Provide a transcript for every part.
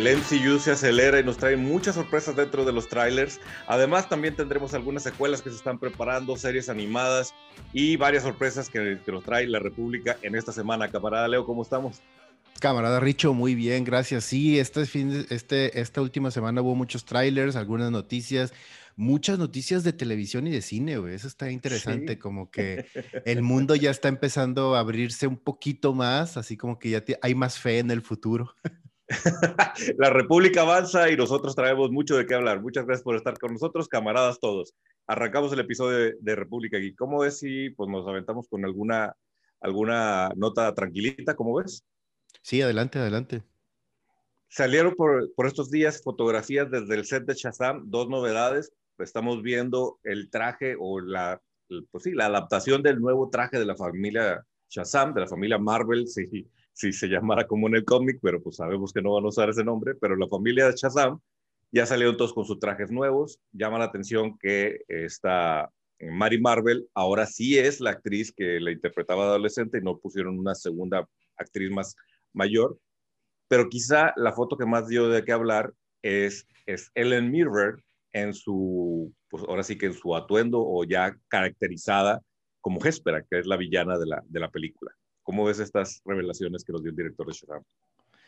El MCU se acelera y nos trae muchas sorpresas dentro de los trailers. Además, también tendremos algunas secuelas que se están preparando, series animadas y varias sorpresas que, nos trae la República en esta semana. Camarada Leo, ¿cómo estamos? Camarada Richo, muy bien, gracias. Sí, este fin, este, esta última semana hubo muchos trailers, algunas noticias, muchas noticias de televisión y de cine, güey. Eso está interesante, como que el mundo ya está empezando a abrirse un poquito más, así como que ya hay más fe en el futuro. la República avanza y nosotros traemos mucho de qué hablar. Muchas gracias por estar con nosotros, camaradas todos. Arrancamos el episodio de, República aquí. ¿Cómo ves si pues, nos aventamos con alguna, alguna nota tranquilita? ¿Cómo ves? Sí, adelante, adelante. Salieron por, por estos días fotografías desde el set de Shazam, dos novedades. Estamos viendo el traje o la, pues sí, la adaptación del nuevo traje de la familia Shazam, de la familia Marvel, sí, si se llamara como en el cómic, pero pues sabemos que no van a usar ese nombre, pero la familia de Shazam ya salieron todos con sus trajes nuevos. Llama la atención que esta eh, Mary Marvel ahora sí es la actriz que la interpretaba adolescente y no pusieron una segunda actriz más mayor. Pero quizá la foto que más dio de qué hablar es, es Ellen Mirror en su, pues ahora sí que en su atuendo o ya caracterizada como Hespera, que es la villana de la, de la película. ¿Cómo ves estas revelaciones que nos dio el director de Shazam?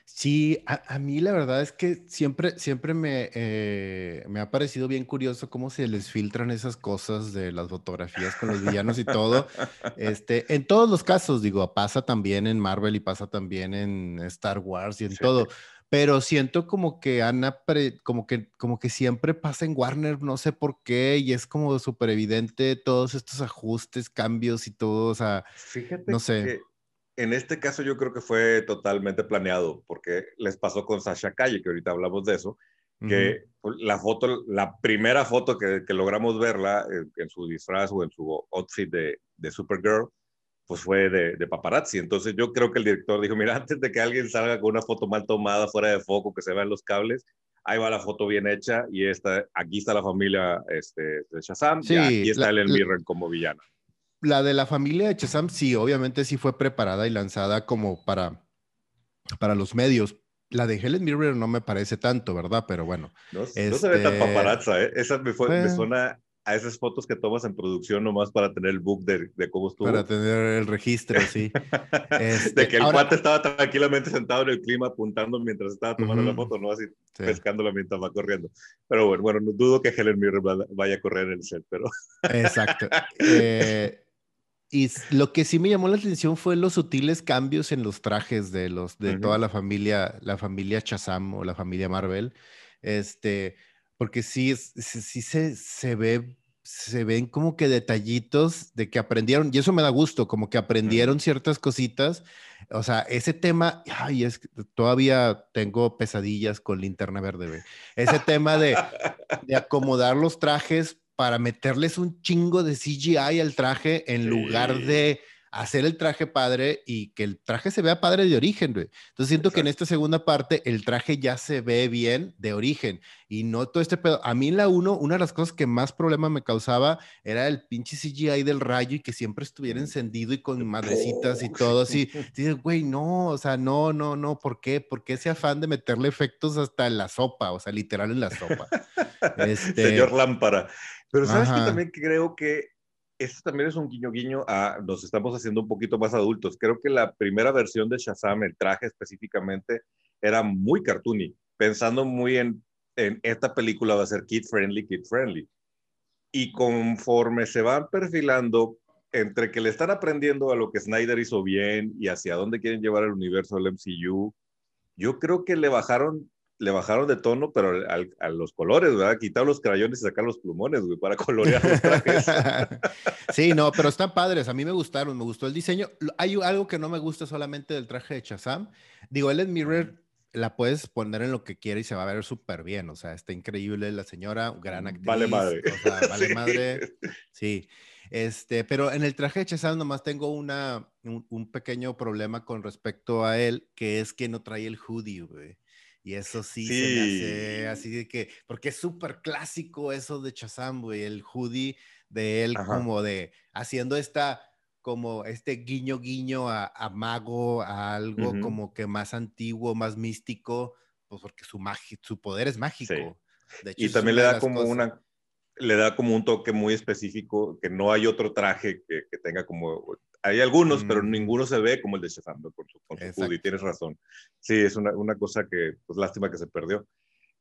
Sí, a, mí la verdad es que siempre, siempre me, eh, me ha parecido bien curioso cómo se les filtran esas cosas de las fotografías con los villanos y todo. Este, en todos los casos, digo, pasa también en Marvel y pasa también en Star Wars y en todo. Pero siento como que Ana, como que, como que siempre pasa en Warner, no sé por qué, y es como súper evidente todos estos ajustes, cambios y todo, o sea, Fíjate no sé en este caso yo creo que fue totalmente planeado, porque les pasó con Sasha Calle, que ahorita hablamos de eso, que la foto, la primera foto que, logramos verla eh, en, su disfraz o en su outfit de, de Supergirl, pues fue de, de, paparazzi. Entonces yo creo que el director dijo, mira, antes de que alguien salga con una foto mal tomada, fuera de foco, que se vean los cables, ahí va la foto bien hecha y esta, aquí está la familia este, de Shazam y aquí está Ellen Mirren como villana la de la familia de Chesam, sí, obviamente sí fue preparada y lanzada como para, para los medios. La de Helen Mirren no me parece tanto, ¿verdad? Pero bueno. No, se ve tan este, paparazza, ¿eh? Esa me, fue, me, suena a esas fotos que tomas en producción nomás para tener el book de, de cómo estuvo. Para tener el registro, sí. Este, de que el cuate estaba tranquilamente sentado en el clima apuntando mientras estaba tomando la foto, no así pescándola mientras va corriendo. Pero bueno, bueno, no dudo que Helen Mirren vaya a correr en el set, pero... Exacto. Eh, y lo que sí me llamó la atención fue los sutiles cambios en los trajes de los de toda la familia, la familia Chazam o la familia Marvel. Este, porque sí, sí se, se ve se ven como que detallitos de que aprendieron, y eso me da gusto, como que aprendieron ciertas cositas. O sea, ese tema, ay, es todavía tengo pesadillas con linterna verde, Ese tema de, de acomodar los trajes para meterles un chingo de CGI al traje en lugar de hacer el traje padre y que el traje se vea padre de origen, güey. Entonces siento que en esta segunda parte el traje ya se ve bien de origen y no todo este pedo. A mí en la 1, una de las cosas que más problema me causaba era el pinche CGI del rayo y que siempre estuviera encendido y con madrecitas y todo así. Dices, güey, no, o sea, no, no, no, ¿por qué? ¿Por qué ese afán de meterle efectos hasta en la sopa? O sea, literal en la sopa. Este... Señor Lámpara. Pero sabes que también creo que esto también es un guiño guiño a nos estamos haciendo un poquito más adultos. Creo que la primera versión de Shazam, el traje específicamente, era muy cartoony, pensando muy en, en esta película va a ser kid friendly, kid friendly. Y conforme se van perfilando entre que le están aprendiendo a lo que Snyder hizo bien y hacia dónde quieren llevar el universo del MCU, yo creo que le bajaron le bajaron de tono, pero a los colores, ¿verdad? Quitar los crayones y sacar los plumones, güey, para colorear los trajes. sí, no, pero están padres. A mí me gustaron, me gustó el diseño. Hay algo que no me gusta solamente del traje de Chazam. Digo, Ellen Mirror la puedes poner en lo que quiera y se va a ver súper bien. O sea, está increíble la señora, gran actriz. Vale madre. O sea, vale madre. Sí. Este, pero en el traje de Chazam nomás tengo una, un, un, pequeño problema con respecto a él, que es que no trae el hoodie, güey. Y eso sí, se me hace así de que, porque es súper clásico eso de Chazam, güey, el hoodie de él como de haciendo esta, como este guiño guiño a, a mago, a algo como que más antiguo, más místico, pues porque su, su poder es mágico. y también le da como una, le da como un toque muy específico, que no hay otro traje que, que tenga como, hay algunos, pero ninguno se ve como el de Shazam, con su, con su tienes razón. Sí, es una, una, cosa que, pues lástima que se perdió.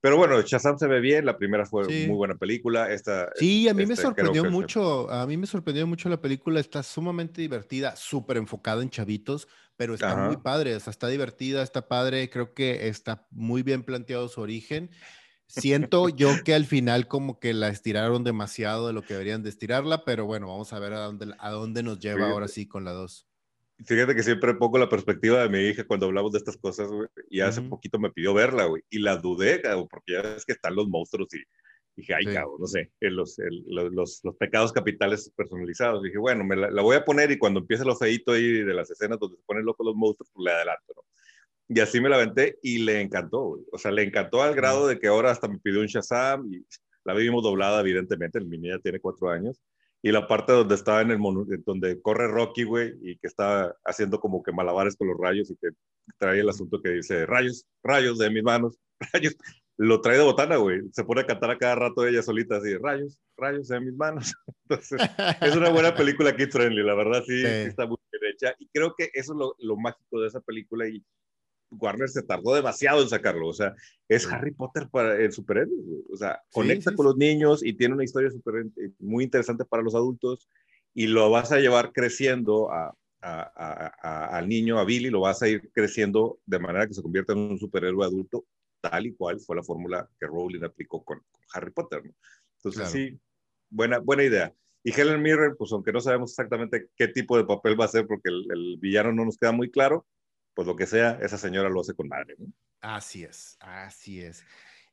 Pero bueno, Shazam se ve bien, la primera fue muy buena película. Esta, sí, a mí me este, sorprendió mucho, a mí me sorprendió mucho la película, está sumamente divertida, súper enfocada en chavitos, pero está muy padre, o sea, está divertida, está padre, creo que está muy bien planteado su origen. Siento yo que al final como que la estiraron demasiado de lo que deberían de estirarla, pero bueno, vamos a ver a dónde, a dónde nos lleva ahora sí con la 2. Fíjate que siempre pongo la perspectiva de mi hija cuando hablamos de estas cosas, güey, y hace poquito me pidió verla, güey, y la dudé, porque ya ves que están los monstruos y dije, ay, cabrón, no sé, los, los, los, pecados capitales personalizados. dije, bueno, me la, voy a poner y cuando empiece lo feito ahí de las escenas donde se ponen locos los monstruos, pues le adelanto, ¿no? Y así me la aventé y le encantó, O sea, le encantó al grado de que ahora hasta me pidió un Shazam y la vimos doblada, evidentemente. El mini ya tiene cuatro años. Y la parte donde estaba en el donde corre Rocky, güey, y que está haciendo como que malabares con los rayos y que trae el asunto que dice rayos, rayos de mis manos, rayos. Lo trae de botana, güey. Se pone a cantar a cada rato ella solita así, rayos, rayos de mis manos. Entonces, es una buena película kid friendly, la verdad sí, está muy bien hecha. Y creo que eso es lo, lo mágico de esa película y Warner se tardó demasiado en sacarlo. O sea, es Harry Potter para el superhéroe. O sea, conecta con los niños y tiene una historia super, muy interesante para los adultos y lo vas a llevar creciendo a, al niño, a Billy, lo vas a ir creciendo de manera que se convierta en un superhéroe adulto, tal y cual fue la fórmula que Rowling aplicó con, Harry Potter. Entonces, sí, buena, buena idea. Y Helen Mirren, pues aunque no sabemos exactamente qué tipo de papel va a ser porque el, el villano no nos queda muy claro, pues lo que sea, esa señora lo hace con madre. ¿no? Así es, así es.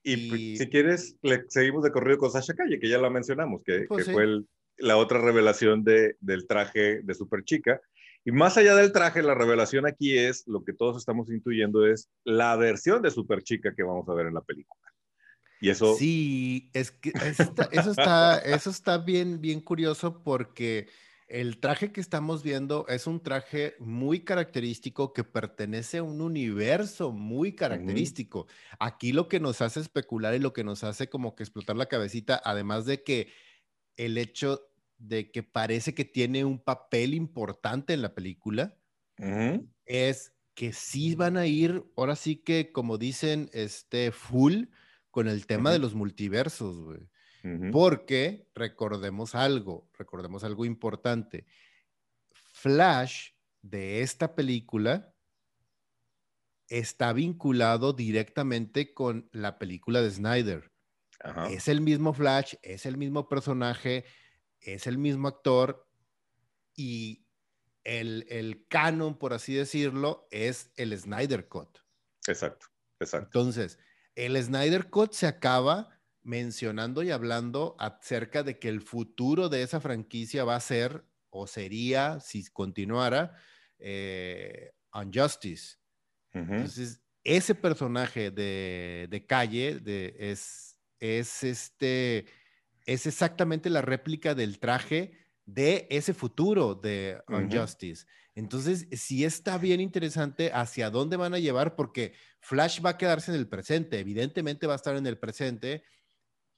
Y, pues, si quieres, le seguimos de corrido con Sasha Calle, que ya la mencionamos, que, pues que fue la otra revelación de, del traje de Super Chica. Y más allá del traje, la revelación aquí es, lo que todos estamos intuyendo es la versión de Super Chica que vamos a ver en la película. Y eso... Sí, es que eso está, eso está bien, bien curioso porque el traje que estamos viendo es un traje muy característico que pertenece a un universo muy característico. Aquí lo que nos hace especular y lo que nos hace como que explotar la cabecita, además de que el hecho de que parece que tiene un papel importante en la película, es que sí van a ir, ahora sí que como dicen, este full con el tema de los multiversos, güey. Porque recordemos algo, recordemos algo importante. Flash de esta película está vinculado directamente con la película de Snyder. Es el mismo Flash, es el mismo personaje, es el mismo actor y el, el canon, por así decirlo, es el Snyder Cut. Exacto, exacto. Entonces, el Snyder Cut se acaba mencionando y hablando acerca de que el futuro de esa franquicia va a ser o sería, si continuara, eh, Unjustice. Entonces, ese personaje de, calle de, es, es, este, es exactamente la réplica del traje de ese futuro de Unjustice. Entonces, sí está bien interesante hacia dónde van a llevar, porque Flash va a quedarse en el presente, evidentemente va a estar en el presente,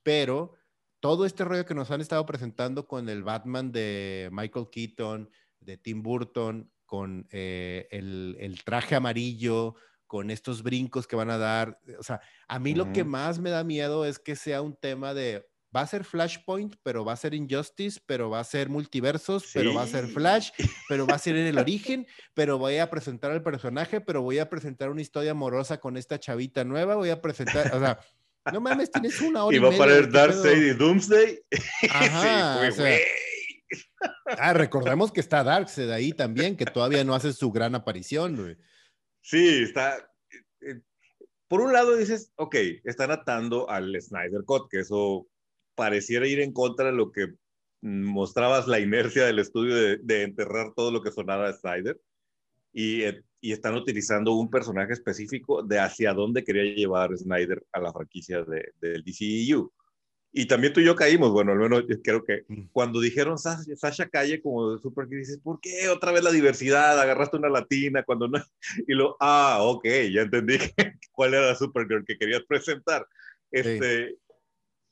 pero todo este rollo que nos han estado presentando con el Batman de Michael Keaton, de Tim Burton, con eh, el, traje amarillo, con estos brincos que van a dar. O sea, a mí lo que más me da miedo es que sea un tema de, va a ser Flashpoint, pero va a ser Injustice, pero va a ser multiversos, pero va a ser Flash, pero va a ser en el origen, pero voy a presentar al personaje, pero voy a presentar una historia amorosa con esta chavita nueva, voy a presentar, o sea, no mames, tienes una hora y, y va a parar Darkseid y Doomsday. Ajá, sí, Ah, recordemos que está Darkseid ahí también, que todavía no hace su gran aparición, güey. Sí, está. Eh, por un lado dices, ok, están atando al Snyder Cut, que eso pareciera ir en contra de lo que mostrabas la inercia del estudio de, de enterrar todo lo que sonaba a Snyder. Y eh, y están utilizando un personaje específico de hacia dónde quería llevar Snyder a la franquicia de, del DCEU. Y también tú y yo caímos, bueno, al menos creo que mm. cuando dijeron Sasha, Calle como super que dices, ¿por qué otra vez la diversidad? Agarraste una latina cuando no. Y lo, ah, ok, ya entendí cuál era la Supergirl que querías presentar. Este,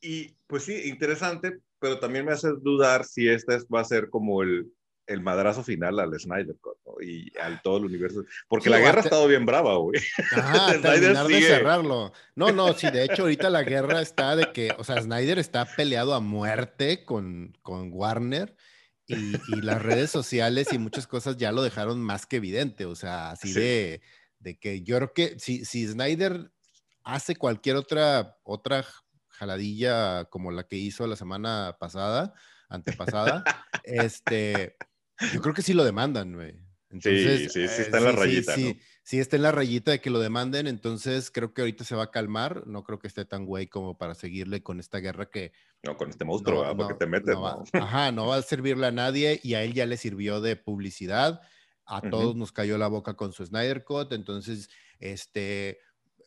Y pues sí, interesante, pero también me hace dudar si esta va a ser como el, el madrazo final al Snyder Cut y al todo el universo. Porque la guerra ha estado bien brava, güey. Ajá, terminar de cerrarlo. No, no, sí, de hecho ahorita la guerra está de que, o sea, Snyder está peleado a muerte con, con Warner y, y las redes sociales y muchas cosas ya lo dejaron más que evidente, o sea, así de, de que yo creo que si, si Snyder hace cualquier otra, otra jaladilla como la que hizo la semana pasada, antepasada, este, yo creo que sí lo demandan, güey. sí, sí, sí está en la rayita. Sí, ¿no? sí, está en la rayita de que lo demanden, entonces creo que ahorita se va a calmar. No creo que esté tan güey como para seguirle con esta guerra que. No, con este monstruo, no, porque te metes. No ajá, no va a servirle a nadie y a él ya le sirvió de publicidad. A todos nos cayó la boca con su Snyder Cut, entonces, este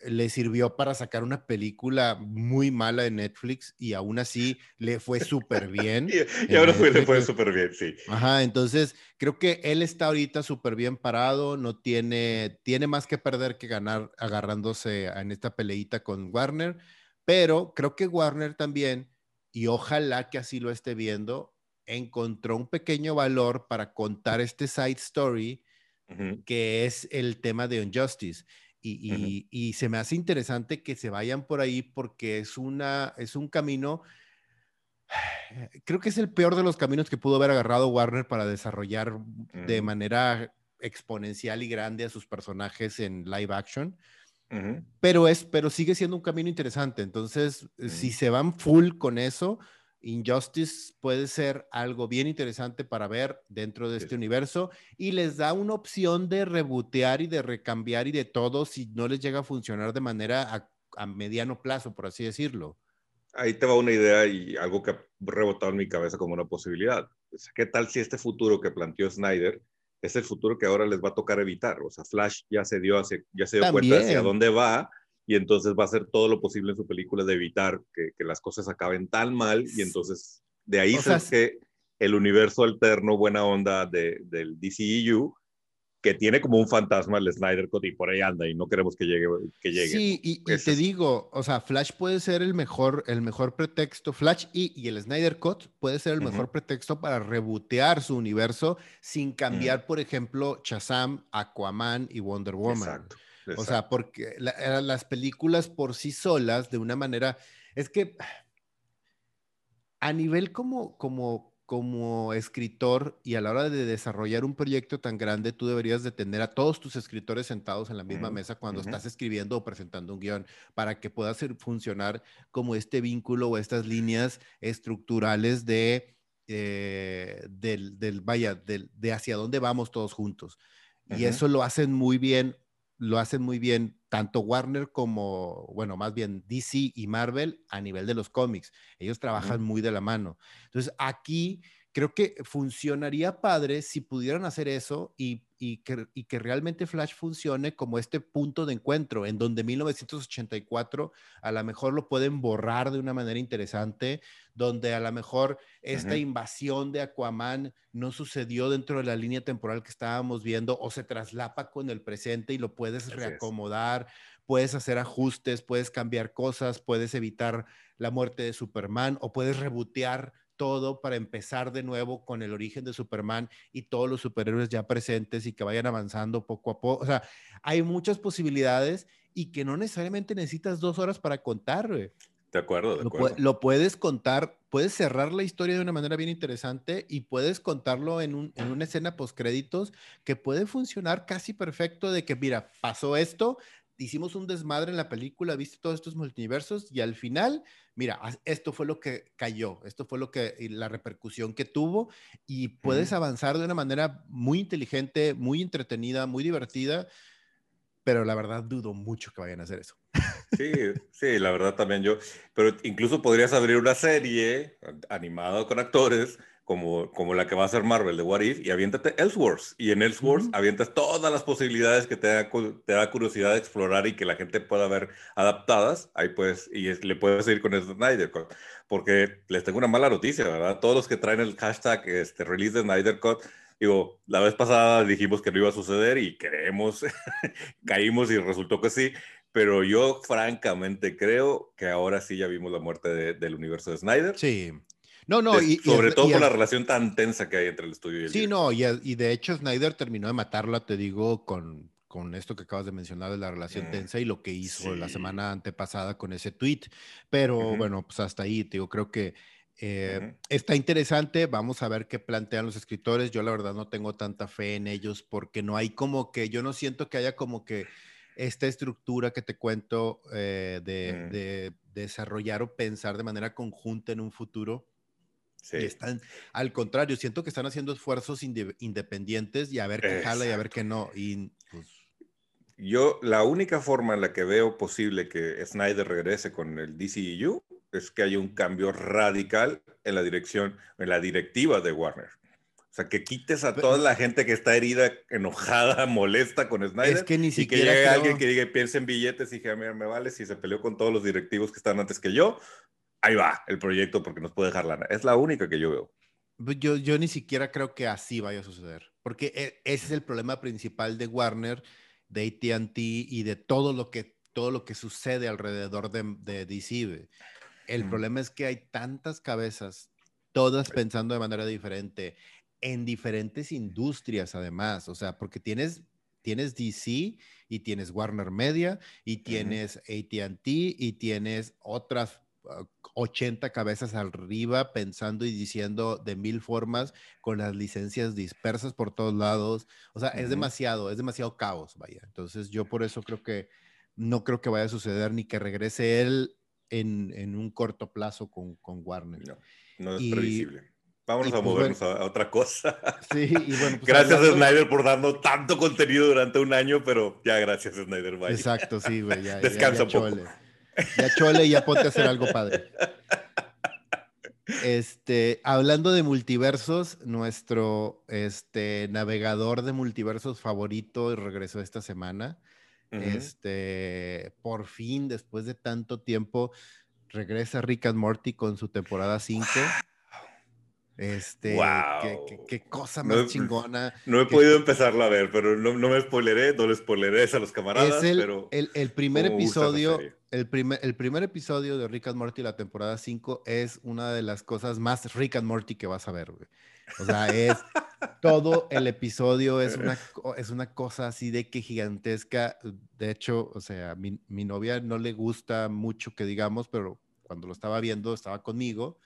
le sirvió para sacar una película muy mala de Netflix y aún así le fue súper bien. y, ahora fue, le fue súper bien, sí. Ajá, entonces creo que él está ahorita súper bien parado, no tiene, tiene más que perder que ganar agarrándose en esta peleita con Warner, pero creo que Warner también, y ojalá que así lo esté viendo, encontró un pequeño valor para contar este side story que es el tema de Injustice. Y, se me hace interesante que se vayan por ahí porque es, una, es un camino, creo que es el peor de los caminos que pudo haber agarrado Warner para desarrollar de manera exponencial y grande a sus personajes en live action. pero, es, pero sigue siendo un camino interesante. Entonces, si se van full con eso, Injustice puede ser algo bien interesante para ver dentro de este universo y les da una opción de rebotear y de recambiar y de todo si no les llega a funcionar de manera a, mediano plazo, por así decirlo. Ahí te va una idea y algo que ha rebotado en mi cabeza como una posibilidad. ¿Qué tal si este futuro que planteó Snyder es el futuro que ahora les va a tocar evitar? O sea, Flash ya se dio, ya se dio cuenta hacia dónde va y entonces va a hacer todo lo posible en su película de evitar que, que las cosas acaben tan mal y entonces de ahí se que el universo alterno buena onda de, del DCEU que tiene como un fantasma el Snyder Cut y por ahí anda y no queremos que llegue. Que llegue sí, y, te digo, o sea, Flash puede ser el mejor, el mejor pretexto, Flash y, y el Snyder Cut puede ser el mejor pretexto para rebotear su universo sin cambiar, por ejemplo, Shazam, Aquaman y Wonder Woman. Exacto. O sea, porque las películas por sí solas, de una manera, es que a nivel como, como, como escritor y a la hora de desarrollar un proyecto tan grande, tú deberías de tener a todos tus escritores sentados en la misma mesa cuando estás escribiendo o presentando un guion para que pueda hacer funcionar como este vínculo o estas líneas estructurales de, eh, del, del, vaya, del, de hacia dónde vamos todos juntos. Y eso lo hacen muy bien lo hacen muy bien tanto Warner como, bueno, más bien DC y Marvel a nivel de los cómics. Ellos trabajan muy de la mano. Entonces, aquí creo que funcionaría padre si pudieran hacer eso y, que, y, que, realmente Flash funcione como este punto de encuentro, en donde 1984 a lo mejor lo pueden borrar de una manera interesante, donde a lo mejor esta invasión de Aquaman no sucedió dentro de la línea temporal que estábamos viendo o se traslapa con el presente y lo puedes reacomodar. Puedes hacer ajustes, puedes cambiar cosas, puedes evitar la muerte de Superman o puedes rebotear todo para empezar de nuevo con el origen de Superman y todos los superhéroes ya presentes y que vayan avanzando poco a poco. O sea, hay muchas posibilidades y que no necesariamente necesitas dos horas para contar. De acuerdo, de acuerdo. Lo, puedes contar, puedes cerrar la historia de una manera bien interesante y puedes contarlo en, un, en una escena post créditos que puede funcionar casi perfecto de que, mira, pasó esto, hicimos un desmadre en la película, viste todos estos multiversos y al final, mira, esto fue lo que cayó, esto fue lo que la repercusión que tuvo y puedes avanzar de una manera muy inteligente, muy entretenida, muy divertida, pero la verdad dudo mucho que vayan a hacer eso. Sí, sí, la verdad también yo, pero incluso podrías abrir una serie animada con actores como, como la que va a ser Marvel de What If y aviéntate Elseworlds. Y en Elseworlds avientas todas las posibilidades que te da, te da curiosidad de explorar y que la gente pueda ver adaptadas. Ahí pues, y le puedes ir con Snyder Cut. Porque les tengo una mala noticia, ¿verdad? Todos los que traen el hashtag este, release de Snyder Cut, digo, la vez pasada dijimos que no iba a suceder y creemos, caímos y resultó que sí pero yo francamente creo que ahora sí ya vimos la muerte del universo de Snyder. Sí. No, no, y, sobre todo por la relación tan tensa que hay entre el estudio y el Sí, no, y, y, de hecho Snyder terminó de matarla, te digo, con, con esto que acabas de mencionar de la relación mm, tensa y lo que hizo la semana antepasada con ese tweet. Pero bueno, pues hasta ahí, te digo, creo que eh, está interesante, vamos a ver qué plantean los escritores. Yo la verdad no tengo tanta fe en ellos porque no hay como que, yo no siento que haya como que esta estructura que te cuento eh, de, mm. de, desarrollar o pensar de manera conjunta en un futuro están, al contrario, siento que están haciendo esfuerzos independientes y a ver qué jala y a ver qué no. Y, pues... Yo, la única forma en la que veo posible que Snyder regrese con el DCEU es que haya un cambio radical en la dirección, en la directiva de Warner. O sea, que quites a toda la gente que está herida, enojada, molesta con Snyder. Es que ni siquiera. Y que llegue alguien que diga, piense en billetes y que mira, me vale si se peleó con todos los directivos que están antes que yo ahí va el proyecto porque nos puede dejar lana. Es la única que yo veo. Pues yo, yo ni siquiera creo que así vaya a suceder, porque e, ese es el problema principal de Warner, de ATT y de todo lo que, todo lo que sucede alrededor de, de DC. El problema es que hay tantas cabezas, todas pensando de manera diferente, en diferentes industrias además, o sea, porque tienes, tienes DC y tienes Warner Media y tienes ATT y tienes otras 80 cabezas arriba pensando y diciendo de mil formas con las licencias dispersas por todos lados. O sea, es demasiado, es demasiado caos, vaya. Entonces yo por eso creo que no creo que vaya a suceder ni que regrese él en, en un corto plazo con, con Warner. No, no es previsible. Vámonos a pues, movernos a, otra cosa. Sí, y bueno. Pues, gracias, Snyder, por darnos tanto contenido durante un año, pero ya gracias, Snyder. Exacto, sí, güey. Ya, Descansa ya, un poco. Ya chole, ya ponte a hacer algo padre. Este, hablando de multiversos, nuestro este, navegador de multiversos favorito regresó esta semana. Este, por fin, después de tanto tiempo, regresa Rick and Morty con su temporada 5. Este, qué, cosa más chingona. No he podido empezarla a ver, pero no, no, me spoileré, no les spoileré a los camaradas. el, pero el, el primer episodio, el primer, el primer episodio de Rick and Morty, la temporada 5, es una de las cosas más Rick and Morty que vas a ver, güey. O sea, es todo el episodio es una, es una cosa así de que gigantesca. De hecho, o sea, mi, mi novia no le gusta mucho que digamos, pero cuando lo estaba viendo estaba conmigo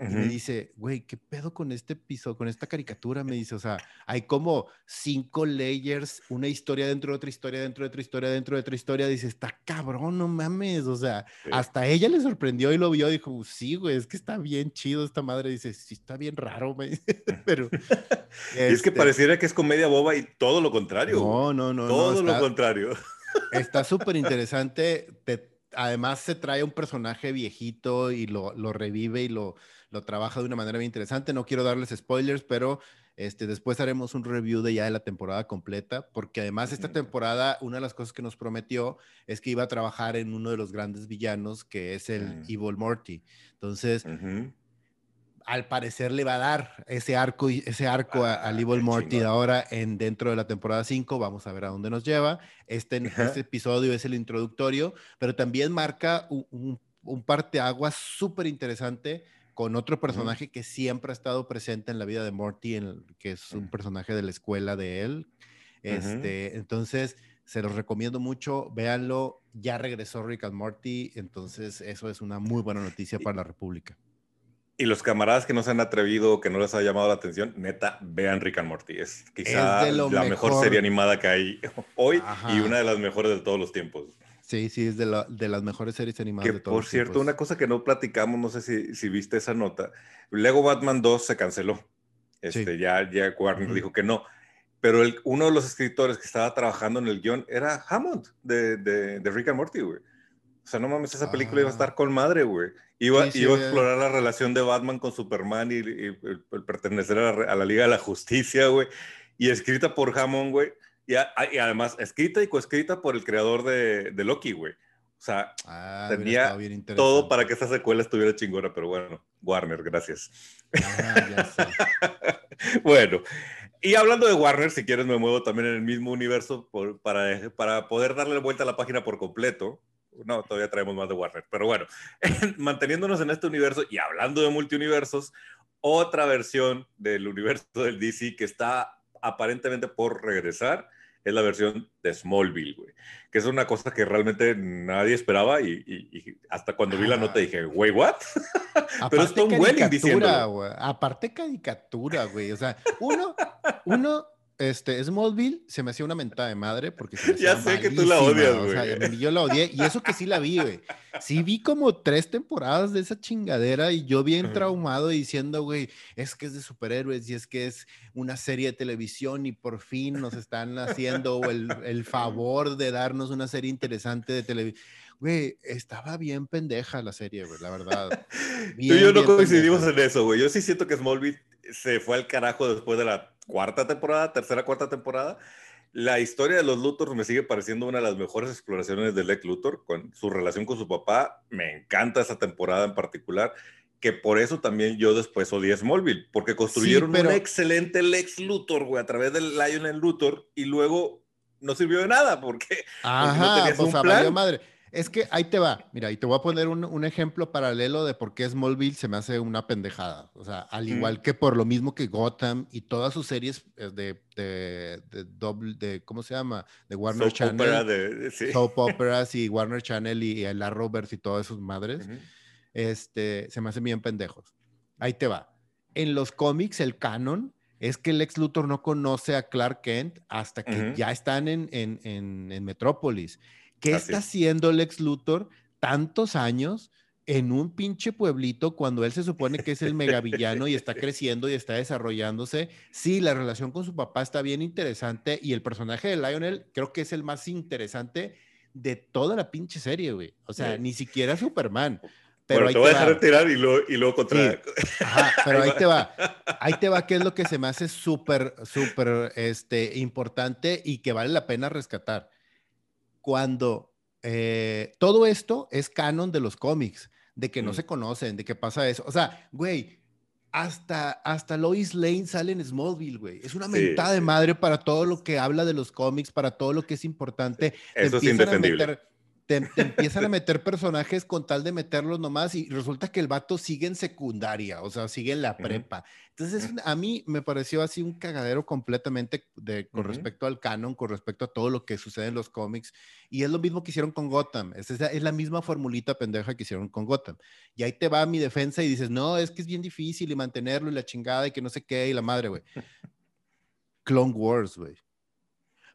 y me dice, güey, ¿qué pedo con este piso, con esta caricatura? Me dice, o sea, hay como cinco layers, una historia dentro de otra historia, dentro de otra historia, dentro de otra historia. Dice, está cabrón, no mames. O sea, hasta ella le sorprendió y lo vio. Dijo, sí, güey, es que está bien chido esta madre. Dice, sí, está bien raro, me Pero. y es que este pareciera que es comedia boba y todo lo contrario. No, no, no. Todo lo contrario. Está súper interesante. Además, se trae un personaje viejito y lo, lo revive y lo lo trabaja de una manera bien interesante. No quiero darles spoilers, pero este, después haremos un review de ya de la temporada completa, porque además esta temporada, una de las cosas que nos prometió es que iba a trabajar en uno de los grandes villanos, que es el mm. Evil Morty. Entonces, al parecer le va a dar ese arco, ese arco al Evil Morty de ahora en, dentro de la temporada 5. Vamos a ver a dónde nos lleva. Este, este episodio es el introductorio, pero también marca un, un, un parteaguas súper interesante con otro personaje que siempre ha estado presente en la vida de Morty, que es un personaje de la escuela de él. Este, Entonces, se los recomiendo mucho, véanlo, ya regresó Rick and Morty, entonces eso es una muy buena noticia para la República. Y los camaradas que no se han atrevido, que no les ha llamado la atención, neta, vean Rick and Morty. Es quizá la mejor. serie animada que hay hoy y una de las mejores de todos los tiempos. Sí, sí, es de, las mejores series animadas de todos Por cierto, una cosa que no platicamos, no sé si, si, viste esa nota, Lego Batman 2 se canceló. Este, Ya, ya Warner dijo que no. Pero el, uno de los escritores que estaba trabajando en el guion era Hammond, de, de, de Rick and Morty, güey. O sea, no mames, esa película iba a ah. estar con madre, güey. Iba, iba a explorar la relación de Batman con Superman y, el, pertenecer a la, a la, Liga de la Justicia, güey. Y escrita por Hammond, güey y, además, escrita y coescrita por el creador de, de Loki, güey. O sea, ah, tenía todo para que esa secuela estuviera chingona, pero bueno, Warner, gracias. Ah, bueno, Y hablando de Warner, si quieres me muevo también en el mismo universo para, para poder darle vuelta a la página por completo. No, todavía traemos más de Warner, pero bueno, manteniéndonos en este universo y hablando de multiuniversos, otra versión del universo del DC que está aparentemente por regresar es la versión de Smallville, güey. Que es una cosa que realmente nadie esperaba y, hasta cuando vi la nota ah. dije, güey, ¿what? Pero es Tom Welling diciendo. Aparte caricatura, güey. O sea, uno, uno este, Smallville se me hacía una mentada de madre porque Ya sé que tú la odias, güey. O sea, yo la odié y eso que sí la vi, güey. Sí vi como tres temporadas de esa chingadera y yo bien traumado diciendo, güey, es que es de superhéroes y es que es una serie de televisión y por fin nos están haciendo el, el favor de darnos una serie interesante de televisión. Güey, estaba bien pendeja la serie, güey, la verdad. Tú y yo no coincidimos en eso, güey. Yo sí siento que Smallville se fue al carajo después de la cuarta temporada, tercera, cuarta temporada. La historia de los Luthor me sigue pareciendo una de las mejores exploraciones de Lex Luthor, con su relación con su papá. Me encanta esa temporada en particular, que por eso también yo después odié Smallville, porque construyeron un excelente Lex Luthor, güey, a través del Lionel Luthor, y luego no sirvió de nada, porque, Ajá, no pues, un plan. madre. Es que ahí te va, mira, y te voy a poner un, ejemplo paralelo de por qué Smallville se me hace una pendejada. O sea, al igual que por lo mismo que Gotham y todas sus series eh, de, de, de, de ¿cómo se llama? De Warner Channel. de, Soap operas y Warner Channel y, el Arrowverse y todas sus madres, este, se me hacen bien pendejos. Ahí te va. En los cómics, el canon es que Lex Luthor no conoce a Clark Kent hasta que ya están en, en, en, en Metrópolis ¿Qué está haciendo Lex Luthor tantos años en un pinche pueblito cuando él se supone que es el megavillano y está creciendo y está desarrollándose? Sí, la relación con su papá está bien interesante y el personaje de Lionel creo que es el más interesante de toda la pinche serie, güey. O sea, ni siquiera Superman. Pero te voy a dejar retirar y luego, y luego contra. Ajá, pero ahí te va. Ahí te va, que es lo que se me hace súper, súper este, importante y que vale la pena rescatar cuando eh, todo esto es canon de los cómics, de que no mm. se conocen, de que pasa eso. O sea, güey, hasta, hasta Lois Lane sale en Smallville, güey. Es una mentada de madre para todo lo que habla de los cómics, para todo lo que es importante. Eso es indefendible te, empiezan a meter personajes con tal de meterlos nomás y resulta que el vato sigue en secundaria, o sea, sigue en la prepa. Entonces, a mí me pareció así un cagadero completamente de, con respecto al canon, con respecto a todo lo que sucede en los cómics. Y es lo mismo que hicieron con Gotham. Es, es la misma formulita pendeja que hicieron con Gotham. Y ahí te va mi defensa y dices, no, es que es bien difícil y mantenerlo y la chingada y que no sé qué y la madre, güey. Clone Wars, güey.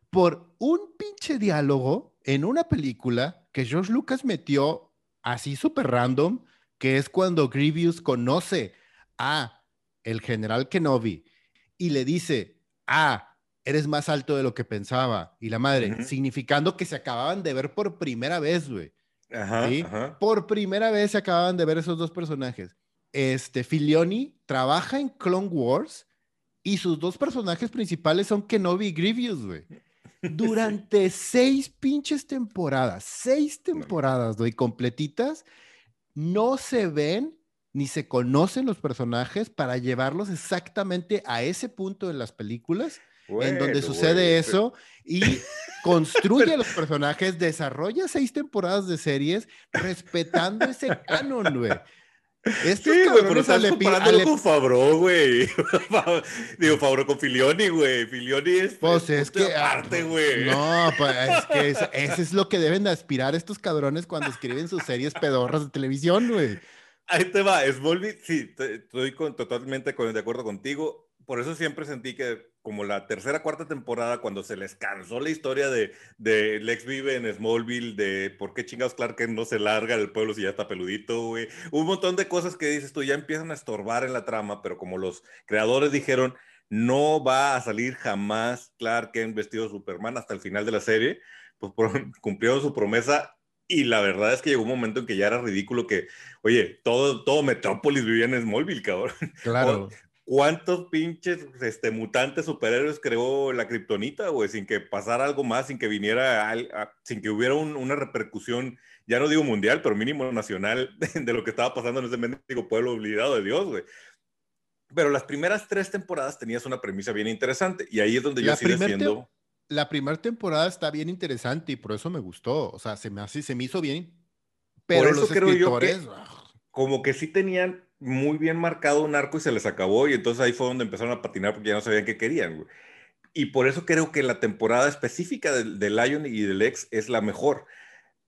Por un pinche diálogo en una película que George Lucas metió así súper random, que es cuando Grievous conoce a el general Kenobi y le dice, ah, eres más alto de lo que pensaba. Y la madre, significando que se acababan de ver por primera vez, güey. Ajá, Por primera vez se acababan de ver esos dos personajes. Este, Filioni trabaja en Clone Wars y sus dos personajes principales son Kenobi y Grievous, güey. Durante seis pinches temporadas, seis temporadas, doy completitas, no se ven ni se conocen los personajes para llevarlos exactamente a ese punto en las películas en donde sucede eso y construye a los personajes, desarrolla seis temporadas de series respetando ese canon, güey. Estos sí, güey, pero estás comparándolo con Fabro, güey. Digo, Fabro con Filioni, güey. Filioni es, pues es, que aparte, güey. No, pues es que eso, es lo que deben de aspirar estos cabrones cuando escriben sus series pedorras de televisión, güey. Ahí te va, Smallville, sí, estoy totalmente de acuerdo contigo por eso siempre sentí que como la tercera, cuarta temporada, cuando se les cansó la historia de, de Lex vive en Smallville, de por qué chingados Clark Kent no se larga del pueblo si ya está peludito, güey. Un montón de cosas que dices tú ya empiezan a estorbar en la trama, pero como los creadores dijeron, no va a salir jamás Clark Kent vestido de Superman hasta el final de la serie, pues cumplieron su promesa y la verdad es que llegó un momento en que ya era ridículo que, oye, todo, todo Metrópolis vivía en Smallville, cabrón. Claro. ¿Cuántos pinches este, mutantes superhéroes creó la kriptonita, güey? Sin que pasara algo más, sin que viniera, sin que hubiera una repercusión, ya no digo mundial, pero mínimo nacional de, lo que estaba pasando en ese mendigo pueblo olvidado de Dios, güey. Pero las primeras tres temporadas tenías una premisa bien interesante y ahí es donde yo sigo siendo... La primera temporada está bien interesante y por eso me gustó. O sea, se me, hace, se me hizo bien. Pero por eso creo yo que como que sí tenían muy bien marcado un arco y se les acabó y entonces ahí fue donde empezaron a patinar porque ya no sabían qué querían. Y por eso creo que la temporada específica del, Lion y del Ex es la mejor,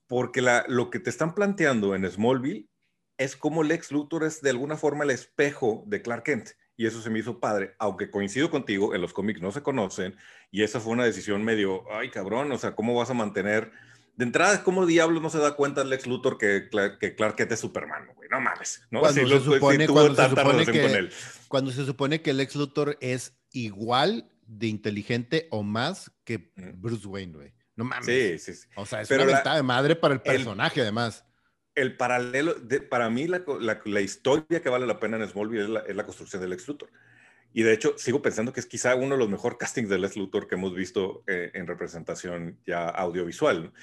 porque lo que te están planteando en Smallville es como Lex Luthor es de alguna forma el espejo de Clark Kent. Y eso se me hizo padre, aunque coincido contigo, en los cómics no se conocen, y esa fue una decisión medio, ay cabrón, o sea, ¿cómo vas a mantener de entrada, ¿cómo diablos no se da cuenta Lex Luthor que, que Clark Kent es Superman, güey? No mames, ¿no? Cuando, se, supone, que, cuando se supone que Lex Luthor es igual de inteligente o más que Bruce Wayne, güey. No mames. Sí, sí, sí. O sea, es una ventaja de madre para el personaje, además. El paralelo, de, para mí, la, la, historia que vale la pena en Smallville es la, es la construcción de Lex Luthor. Y de hecho, sigo pensando que es quizá uno de los mejores castings de Lex Luthor que hemos visto eh, en representación ya audiovisual. ¿no?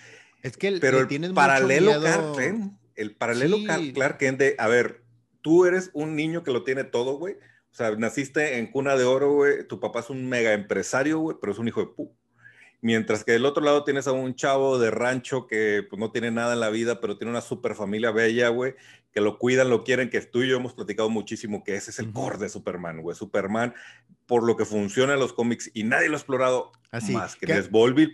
Es que pero el paralelo Clark Kent, el paralelo Clark Kent de, a ver, tú eres un niño que lo tiene todo, güey. O sea, naciste en cuna de oro, güey. Tu papá es un mega empresario, güey, pero es un hijo de pu. Mientras que del otro lado tienes a un chavo de rancho que pues, no tiene nada en la vida, pero tiene una super familia bella, güey, que lo cuidan, lo quieren, que tú y yo hemos platicado muchísimo que ese es el core de Superman, güey. Superman, por lo que funciona en los cómics y nadie lo ha explorado Así, más que, que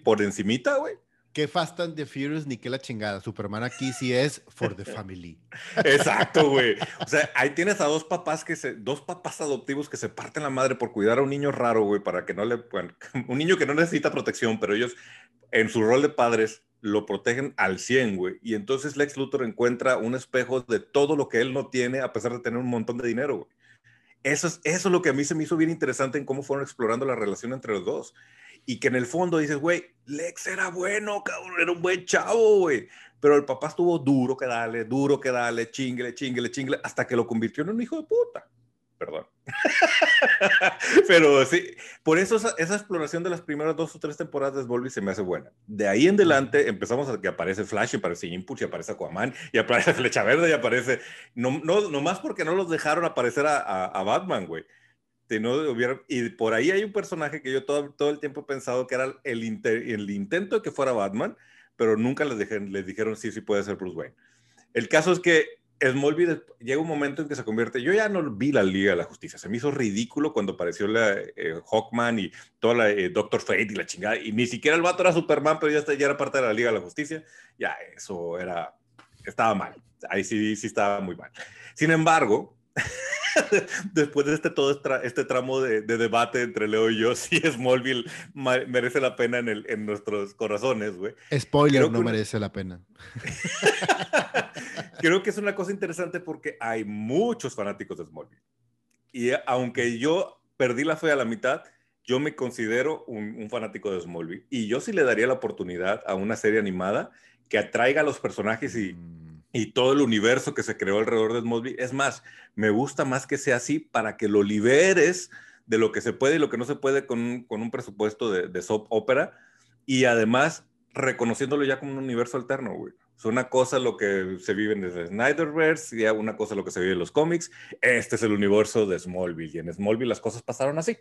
por encimita, güey que Fast and the Furious ni que la chingada. Superman aquí sí es for the family. Exacto, güey. O sea, ahí tienes a dos papás que se, dos papás adoptivos que se parten la madre por cuidar a un niño raro, güey, para que no le, bueno, un niño que no necesita protección, pero ellos en su rol de padres lo protegen al 100, güey. Y entonces Lex Luthor encuentra un espejo de todo lo que él no tiene a pesar de tener un montón de dinero, güey. Eso es, eso es lo que a mí se me hizo bien interesante en cómo fueron explorando la relación entre los dos y que en el fondo dices, güey, Lex era bueno, cabrón, era un buen chavo, güey. Pero el papá estuvo duro que dale, duro que dale, chingle, chingle, chingle, hasta que lo convirtió en un hijo de puta. Perdón. Pero sí, por eso esa, exploración de las primeras dos o tres temporadas de Smallville se me hace buena. De ahí en adelante empezamos a que aparece Flash, y aparece Impulse, y aparece Aquaman, y aparece Flecha Verde, y aparece... No, no, no más porque no los dejaron aparecer a, a Batman, güey no hubiera, y por ahí hay un personaje que yo todo, todo el tiempo he pensado que era el, el intento de que fuera Batman, pero nunca les, les dijeron sí, sí puede ser Bruce Wayne. El caso es que Smallville llega un momento en que se convierte, yo ya no vi la Liga de la Justicia, se me hizo ridículo cuando apareció la eh, Hawkman y toda la eh, Doctor Fate y la chingada, y ni siquiera el vato era Superman, pero ya, ya era parte de la Liga de la Justicia, ya eso era, estaba mal, ahí sí, sí estaba muy mal. Sin embargo, después de este todo este tramo de, debate entre Leo y yo, si Smallville merece la pena en, el, en nuestros corazones, güey. Spoiler, no merece la pena. Creo que es una cosa interesante porque hay muchos fanáticos de Smallville. Y aunque yo perdí la fe a la mitad, yo me considero un, un fanático de Smallville. Y yo sí le daría la oportunidad a una serie animada que atraiga a los personajes y... Mm y todo el universo que se creó alrededor de Smallville. Es más, me gusta más que sea así para que lo liberes de lo que se puede y lo que no se puede con, con un presupuesto de, soap opera y además reconociéndolo ya como un universo alterno, güey. Es una cosa lo que se vive desde Snyderverse y una cosa lo que se vive en los cómics. Este es el universo de Smallville y en Smallville las cosas pasaron así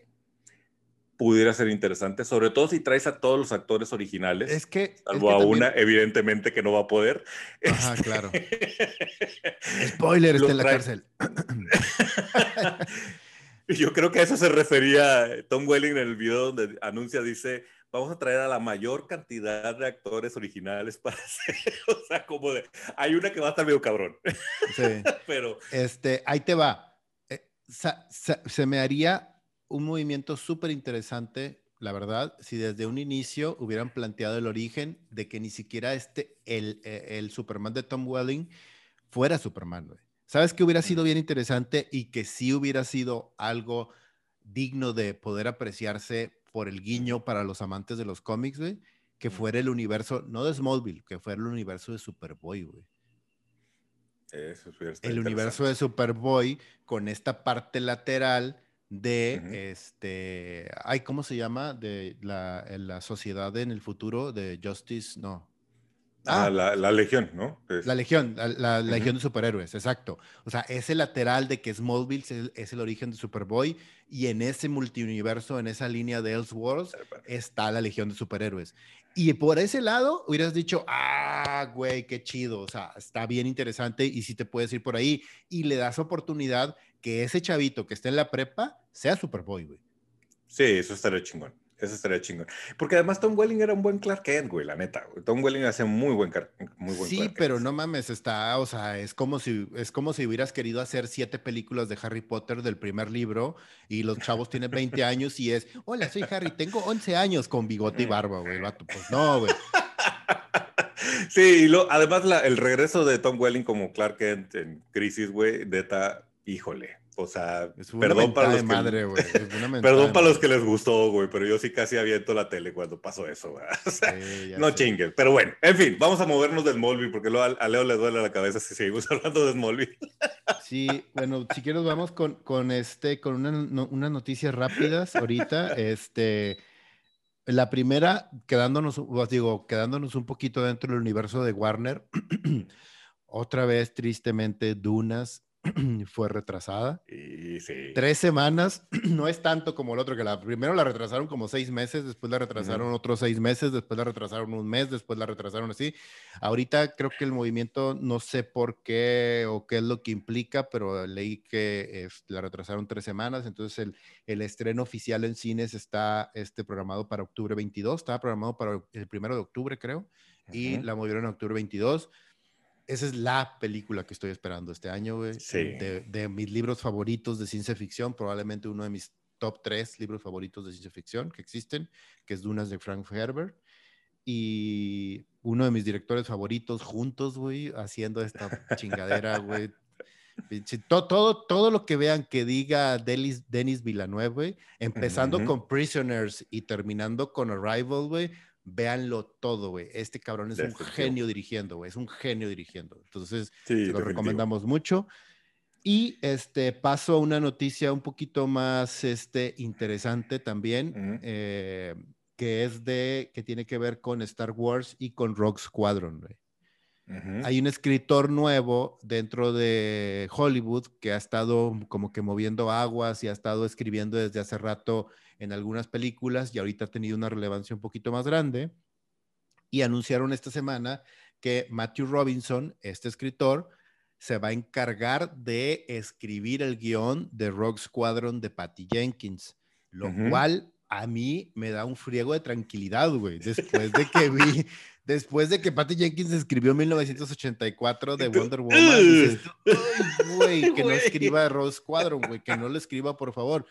pudiera ser interesante, sobre todo si traes a todos los actores originales. Es que. Salvo a una, evidentemente, que no va a poder. Ajá, este, claro. Spoiler, está en la cárcel. Yo creo que a eso se refería Tom Welling en el video donde anuncia, dice, vamos a traer a la mayor cantidad de actores originales para hacer, o sea, como de, hay una que va a estar medio cabrón. Sí. Pero... Este, ahí te va. Eh, se me haría un movimiento súper interesante, la verdad, si desde un inicio hubieran planteado el origen de que ni siquiera este, el, e, el Superman de Tom Welling fuera Superman, güey. ¿Sabes que hubiera sido bien interesante y que sí hubiera sido algo digno de poder apreciarse por el guiño para los amantes de los cómics, güey? Que fuera el universo, no de Smallville, que fuera el universo de Superboy, güey. el universo de Superboy con esta parte lateral de este, ay, ¿cómo se llama? De la, la, sociedad en el futuro de Justice, no. Ah, ah la, Legión, ¿no? La Legión, la, Legión de Superhéroes, exacto. O sea, ese lateral de que Smallville es el, es el origen de Superboy y en ese multiuniverso, en esa línea de Elseworlds, está la Legión de Superhéroes. Y por ese lado hubieras dicho, ah, güey, qué chido, o sea, está bien interesante y si te puedes ir por ahí y le das oportunidad que ese chavito que esté en la prepa sea Superboy, güey. Sí, eso estaría chingón. Eso estaría chingón. Porque además Tom Welling era un buen Clark Kent, güey, la neta. Tom Welling hace muy buen, muy buen Sí, pero no mames, está, o sea, es como si es como si hubieras querido hacer siete películas de Harry Potter del primer libro y los chavos tienen 20 años y es, hola, soy Harry, tengo 11 años con bigote y barba, güey, vato. Pues no, güey. Sí, y lo, además el regreso de Tom Welling como Clark Kent en Crisis, güey, neta, híjole. O sea, perdón para los madre, güey. perdón para los que les gustó, güey, pero yo sí casi aviento la tele cuando pasó eso, güey. O sea, no chinguen. Pero bueno, en fin, vamos a movernos del Smallville porque a Leo le duele la cabeza si seguimos hablando de Smallville. Sí, bueno, si quieres vamos con, con este, con una, unas noticias rápidas ahorita. Este, la primera, quedándonos, os digo, quedándonos un poquito dentro del universo de Warner. Otra vez, tristemente, Dunas fue retrasada. Sí. Tres semanas, no es tanto como el otro, que la primero la retrasaron como seis meses, después la retrasaron otros seis meses, después la retrasaron un mes, después la retrasaron así. Ahorita creo que el movimiento, no sé por qué o qué es lo que implica, pero leí que la retrasaron tres semanas, entonces el, el, estreno oficial en cines está este, programado para octubre 22, estaba programado para el primero de octubre, creo, y la movieron en octubre 22 esa es la película que estoy esperando este año, güey. De, mis libros favoritos de ciencia ficción, probablemente uno de mis top tres libros favoritos de ciencia ficción que existen, que es Dunas de Frank Herbert. Y uno de mis directores favoritos juntos, güey, haciendo esta chingadera, güey. Todo, todo, todo, lo que vean que diga Denis, Denis Villeneuve, güey, empezando con Prisoners y terminando con Arrival, güey, véanlo todo, güey. Este cabrón es un genio dirigiendo, güey. Es un genio dirigiendo. Entonces, lo recomendamos mucho. Y este paso a una noticia un poquito más este, interesante también, eh, que es de, que tiene que ver con Star Wars y con Rock Squadron, güey. Hay un escritor nuevo dentro de Hollywood que ha estado como que moviendo aguas y ha estado escribiendo desde hace rato en algunas películas y ahorita ha tenido una relevancia un poquito más grande. Y anunciaron esta semana que Matthew Robinson, este escritor, se va a encargar de escribir el guion de Rock Squadron de Patty Jenkins, lo cual a mí me da un friego de tranquilidad, güey, después de que vi, después de que Patty Jenkins escribió 1984 de Wonder Woman, dices, güey, que no escriba Rock Squadron, güey, que no lo escriba, por favor.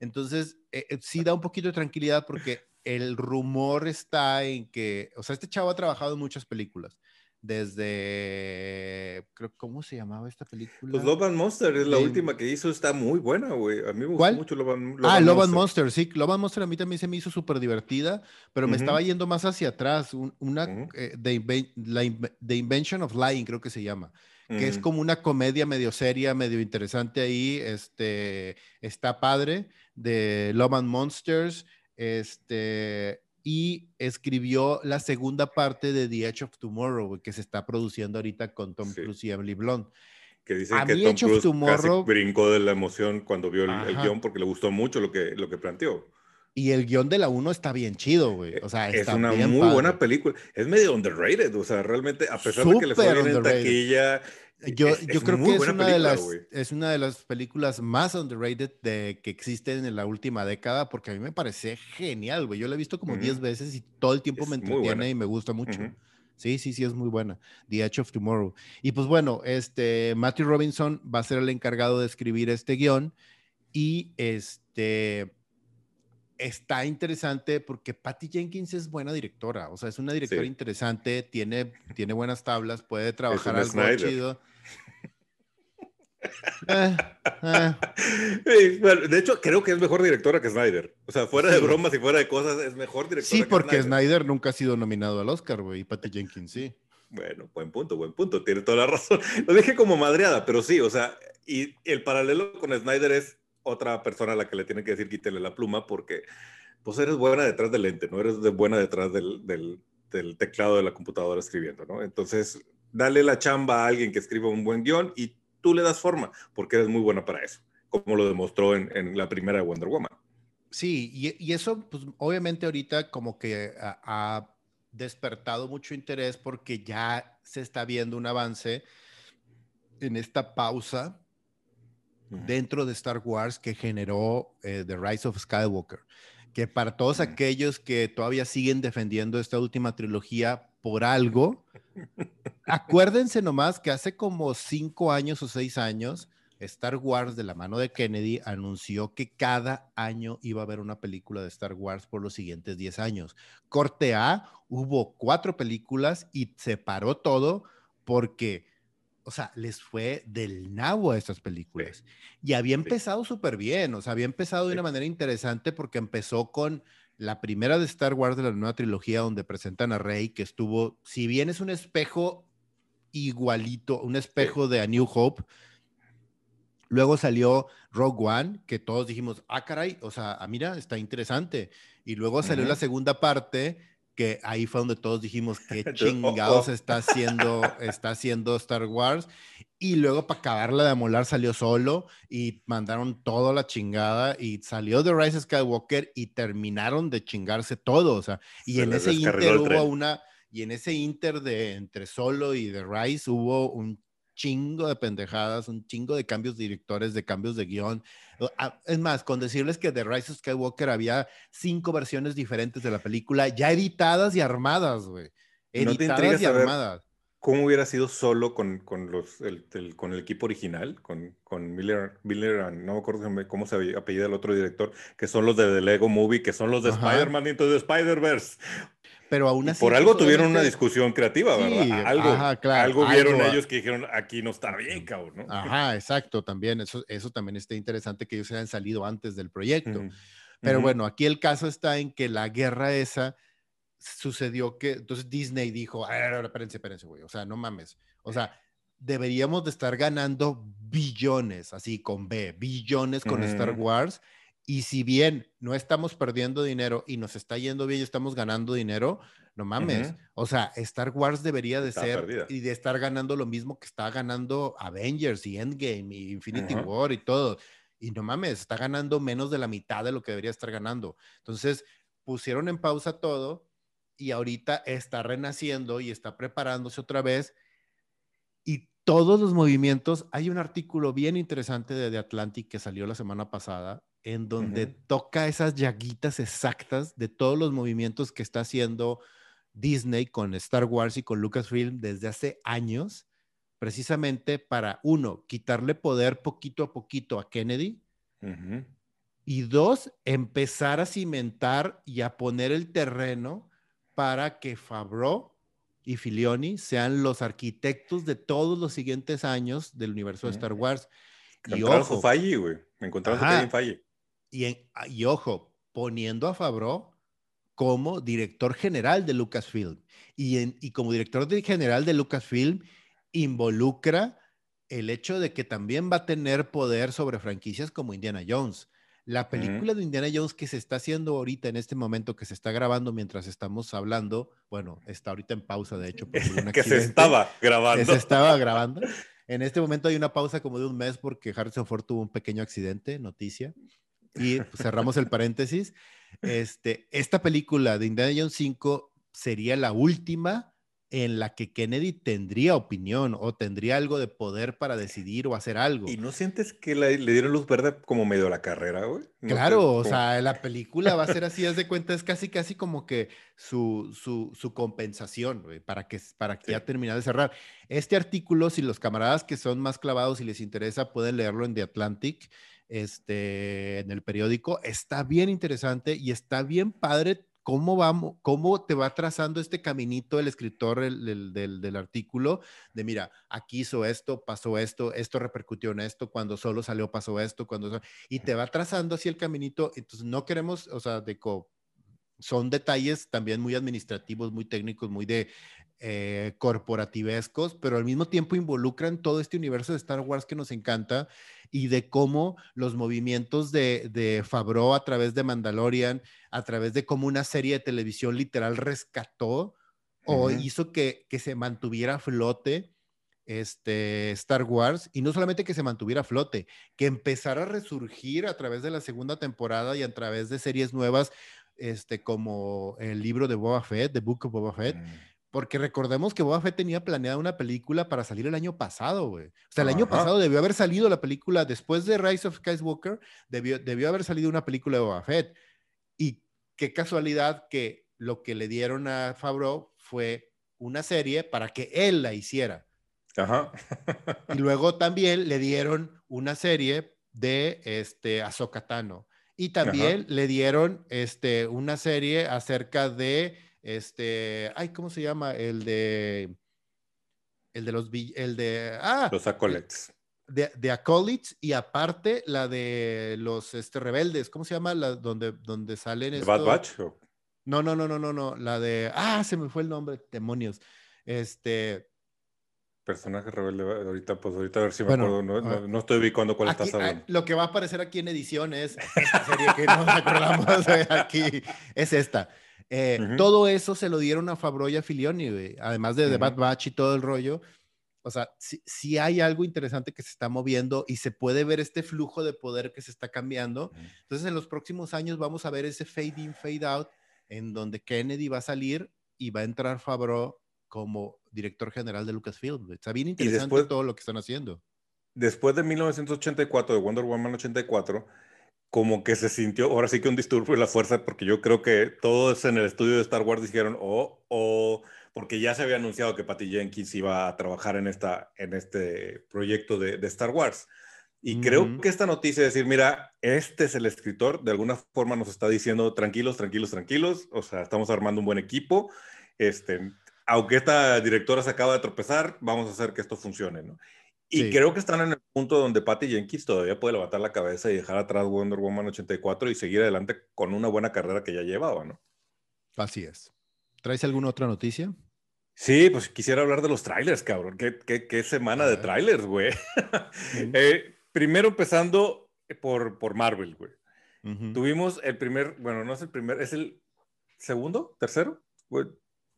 Entonces, eh, eh, sí da un poquito de tranquilidad porque el rumor está en que, o sea, este chavo ha trabajado en muchas películas. Desde, creo, ¿cómo se llamaba esta película? Pues Love and Monster es la última que hizo, está muy buena, güey. A mí me gustó mucho Love and, ah, Love and Monster. sí. Love and Monster a mí también se me hizo súper divertida, pero me estaba yendo más hacia atrás. una, uh The Invention of Lying, creo que se llama que es como una comedia medio seria, medio interesante ahí, este, está padre, de Love and Monsters, este, y escribió la segunda parte de The Edge of Tomorrow, que se está produciendo ahorita con Tom Cruise y Emily Blunt. Que dicen que Tom Cruise Tomorrow, casi brincó de la emoción cuando vio el, guion porque le gustó mucho lo que, lo que planteó. Y el guion de la 1 está bien chido, güey. O sea, es una muy buena película. Es medio underrated, o sea, realmente, a pesar de que le fue bien en taquilla, yo, yo creo que es una, de las, es una de las películas más underrated de, que existen en la última década, porque a mí me parece genial, güey. Yo la he visto como 10 veces y todo el tiempo me entretiene y me gusta mucho. Sí, sí, sí, es muy buena. The Edge of Tomorrow. Y pues bueno, este, Matthew Robinson va a ser el encargado de escribir este guion y este está interesante porque Patty Jenkins es buena directora, o sea, es una directora interesante, tiene, tiene buenas tablas, puede trabajar algo chido. Eh, eh. de hecho, creo que es mejor directora que Snyder. O sea, fuera de bromas y fuera de cosas, es mejor directora. Sí, porque Snyder. nunca ha sido nominado al Oscar, güey, y Patty Jenkins sí. Bueno, buen punto, buen punto, tiene toda la razón. Lo dije como madreada, pero sí, o sea, y el paralelo con Snyder es otra persona a la que le tiene que decir quítele la pluma porque pues eres buena detrás del lente, no eres de buena detrás del, del teclado de la computadora escribiendo, ¿no? Entonces, dale la chamba a alguien que escriba un buen guion y tú le das forma, porque eres muy buena para eso, como lo demostró en, la primera Wonder Woman. Sí, y, eso, pues obviamente ahorita como que ha, despertado mucho interés porque ya se está viendo un avance en esta pausa dentro de Star Wars que generó eh, The Rise of Skywalker. Que para todos aquellos que todavía siguen defendiendo esta última trilogía por algo, acuérdense nomás que hace como cinco años o seis años, Star Wars de la mano de Kennedy anunció que cada año iba a haber una película de Star Wars por los siguientes diez años. Corte A, hubo cuatro películas y se paró todo porque o sea, les fue del nabo a estas películas. Y había empezado súper bien, o sea, había empezado de una manera interesante porque empezó con la primera de Star Wars de la nueva trilogía donde presentan a Rey, que estuvo, si bien es un espejo igualito, un espejo de A New Hope, luego salió Rogue One, que todos dijimos, ah, caray, o sea, ah, mira, está interesante. Y luego salió la segunda parte que ahí fue donde todos dijimos qué chingados está haciendo, está haciendo Star Wars. Y luego para acabarla de amolar salió solo y mandaron todo la chingada y salió The Rise of Skywalker y terminaron de chingarse todo. O sea, y en ese inter hubo una, y en ese inter de entre solo y The Rise hubo un chingo de pendejadas, un chingo de cambios directores, de cambios de guion. Ah, es más, con decirles que de Rise of Skywalker había cinco versiones diferentes de la película, ya editadas y armadas, güey. Editadas y armadas. ¿Cómo hubiera sido solo con, con los, el, con el equipo original? Con, con Miller, Miller, no me acuerdo cómo se apellida el otro director, que son los de The Lego Movie, que son los de Spider-Man y de Spider-Verse pero aún así. Por algo tuvieron una discusión creativa, ¿verdad? Algo, algo vieron ellos que dijeron, aquí no está bien, cabrón, ¿no? Ajá, exacto, también. Eso, eso también está interesante que ellos hayan salido antes del proyecto. Pero bueno, aquí el caso está en que la guerra esa sucedió que, entonces Disney dijo, a ver, espérense, espérense, güey, o sea, no mames. O sea, deberíamos de estar ganando billones, así con B, billones con Star Wars y si bien no estamos perdiendo dinero y nos está yendo bien y estamos ganando dinero, no mames. O sea, Star Wars debería de ser y de estar ganando lo mismo que está ganando Avengers y Endgame y Infinity War y todo. Y no mames, está ganando menos de la mitad de lo que debería estar ganando. Entonces, pusieron en pausa todo y ahorita está renaciendo y está preparándose otra vez. Y todos los movimientos, hay un artículo bien interesante de The Atlantic que salió la semana pasada en donde toca esas llaguitas exactas de todos los movimientos que está haciendo Disney con Star Wars y con Lucasfilm desde hace años, precisamente para, uno, quitarle poder poquito a poquito a Kennedy, y dos, empezar a cimentar y a poner el terreno para que Favreau y Filioni sean los arquitectos de todos los siguientes años del universo de Star Wars. Y ojo, falle, güey. Me encontraron falle. Ah, y, ojo, poniendo a Fabro como director general de Lucasfilm. Y, y como director general de Lucasfilm involucra el hecho de que también va a tener poder sobre franquicias como Indiana Jones. La película de Indiana Jones que se está haciendo ahorita en este momento, que se está grabando mientras estamos hablando, bueno, está ahorita en pausa, de hecho. que se estaba grabando. se estaba grabando. En este momento hay una pausa como de un mes porque Harrison Ford tuvo un pequeño accidente, noticia y cerramos el paréntesis. Este, esta película de Indiana Jones 5 sería la última en la que Kennedy tendría opinión o tendría algo de poder para decidir o hacer algo. ¿Y no sientes que le dieron luz verde como medio a la carrera, güey? claro, o sea, la película va a ser así, haz de cuenta, es casi, casi como que su, su, su compensación, güey, para que, para que ya termine de cerrar. Este artículo, si los camaradas que son más clavados y les interesa, pueden leerlo en The Atlantic este, en el periódico. Está bien interesante y está bien padre cómo, vamos, cómo te va trazando este caminito el escritor del, del, artículo, de mira, aquí hizo esto, pasó esto, esto repercutió en esto, cuando solo salió pasó esto, cuando... Y te va trazando así el caminito, entonces no queremos, o sea, de son detalles también muy administrativos, muy técnicos, muy de eh, corporativescos, pero al mismo tiempo involucran todo este universo de Star Wars que nos encanta y de cómo los movimientos de, de Favreau a través de Mandalorian, a través de cómo una serie de televisión literal rescató o hizo que, que se mantuviera a flote este, Star Wars, y no solamente que se mantuviera a flote, que empezara a resurgir a través de la segunda temporada y a través de series nuevas, este, como el libro de Boba Fett, The Book of Boba Fett. Mm. Porque recordemos que Boba Fett tenía planeada una película para salir el año pasado, güey. O sea, el año pasado debió haber salido la película, después de Rise of Skywalker, debió, debió haber salido una película de Boba Fett. Y qué casualidad que lo que le dieron a Favreau fue una serie para que él la hiciera. Ajá. y luego también le dieron una serie de este Ahsoka Y también le dieron este, una serie acerca de este, ay, ¿cómo se llama? El de el de los el de ah, los acolytes. De, de acolytes y aparte la de los este, rebeldes, ¿cómo se llama? La donde donde salen esto... Bad Batch? No, no, no, no, no, no, la de ah, se me fue el nombre, demonios. Este personaje rebelde, ahorita, pues ahorita a ver si me acuerdo, no, no, estoy ubicando cuál estás hablando. Lo que va a aparecer aquí en edición es esta serie que nos acordamos aquí, es esta. Eh, todo eso se lo dieron a Fabro y a Filioni, además de The Bad Batch y todo el rollo. O sea, si, hay algo interesante que se está moviendo y se puede ver este flujo de poder que se está cambiando. Entonces, en los próximos años vamos a ver ese fade in, fade out, en donde Kennedy va a salir y va a entrar Fabro como director general de Lucasfilm. Está bien interesante todo lo que están haciendo. Después de 1984, de Wonder Woman 84, como que se sintió, ahora sí que un disturbio de la fuerza, porque yo creo que todos en el estudio de Star Wars dijeron, oh, oh, porque ya se había anunciado que Patty Jenkins iba a trabajar en, esta, en este proyecto de, de Star Wars. Y creo que esta noticia de decir, mira, este es el escritor, de alguna forma nos está diciendo, tranquilos, tranquilos, tranquilos, o sea, estamos armando un buen equipo, este, aunque esta directora se acaba de tropezar, vamos a hacer que esto funcione, ¿no? Y creo que están en el punto donde Patty Jenkins todavía puede levantar la cabeza y dejar atrás Wonder Woman 84 y seguir adelante con una buena carrera que ya llevaba, ¿no? Así es. ¿Traes alguna otra noticia? Sí, pues quisiera hablar de los trailers, cabrón. ¿Qué, qué, semana de trailers, güey? Eh, primero empezando por, por Marvel, güey. Tuvimos el primer, bueno, no es el primer, es el segundo, tercero, güey,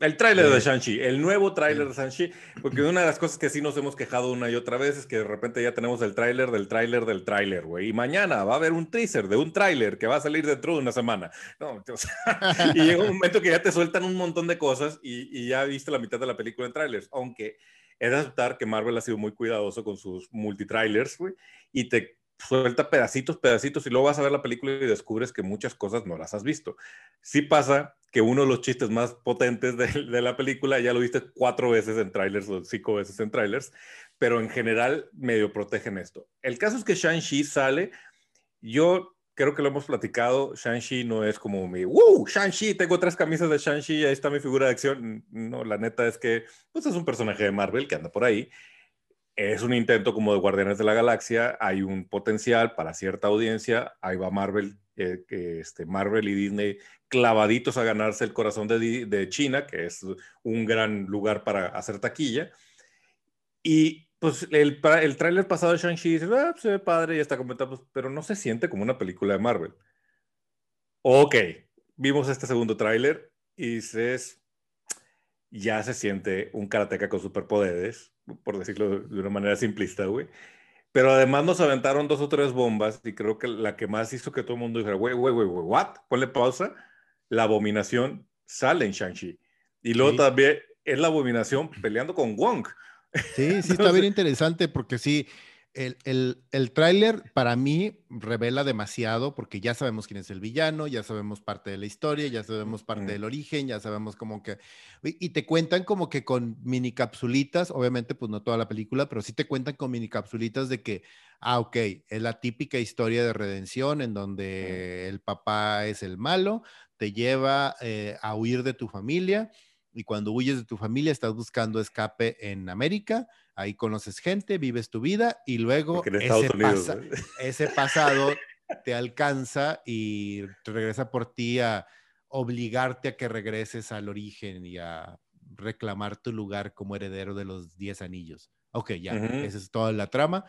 el tráiler de Shang-Chi, el nuevo tráiler de Shang-Chi, porque una de las cosas que sí nos hemos quejado una y otra vez es que de repente ya tenemos el tráiler del tráiler del tráiler, güey, y mañana va a haber un teaser de un tráiler que va a salir dentro de una semana. No, y llega un momento que ya te sueltan un montón de cosas y, y ya viste la mitad de la película en trailers, aunque es de aceptar que Marvel ha sido muy cuidadoso con sus multitrailers, güey, y te suelta pedacitos, pedacitos, y luego vas a ver la película y descubres que muchas cosas no las has visto. Sí pasa que uno de los chistes más potentes de, la película ya lo viste cuatro veces en trailers o cinco veces en trailers, pero en general medio protegen esto. El caso es que Shang-Chi sale, yo creo que lo hemos platicado, Shang-Chi no es como mi, ¡Woo! Shang-Chi, tengo tres camisas de Shang-Chi, ahí está mi figura de acción. No, la neta es que pues es un personaje de Marvel que anda por ahí es un intento como de Guardianes de la Galaxia, hay un potencial para cierta audiencia, ahí va Marvel, eh, este, Marvel y Disney clavaditos a ganarse el corazón de, China, que es un gran lugar para hacer taquilla. Y pues el, el tráiler pasado de Shang-Chi dice, ah, pues, se ve padre y está comentando, pero no se siente como una película de Marvel. Ok, vimos este segundo tráiler y dices, ya se siente un karateca con superpoderes por decirlo de una manera simplista, güey. Pero además nos aventaron dos o tres bombas y creo que la que más hizo que todo el mundo dijera, güey, güey, güey, güey, ¿what? Ponle pausa. La abominación sale en Shang-Chi. Y luego también es la abominación peleando con Wong. Sí, sí, está bien interesante porque sí, el, el, el tráiler para mí revela demasiado porque ya sabemos quién es el villano, ya sabemos parte de la historia, ya sabemos parte del origen, ya sabemos como que... Y te cuentan como que con mini capsulitas, obviamente pues no toda la película, pero sí te cuentan con mini capsulitas de que, ah, ok, es la típica historia de redención en donde el papá es el malo, te lleva eh, a huir de tu familia y cuando huyes de tu familia estás buscando escape en América ahí conoces gente, vives tu vida y luego ese, pasado te alcanza y regresa por ti a obligarte a que regreses al origen y a reclamar tu lugar como heredero de los 10 anillos. Ok, ya, esa es toda la trama.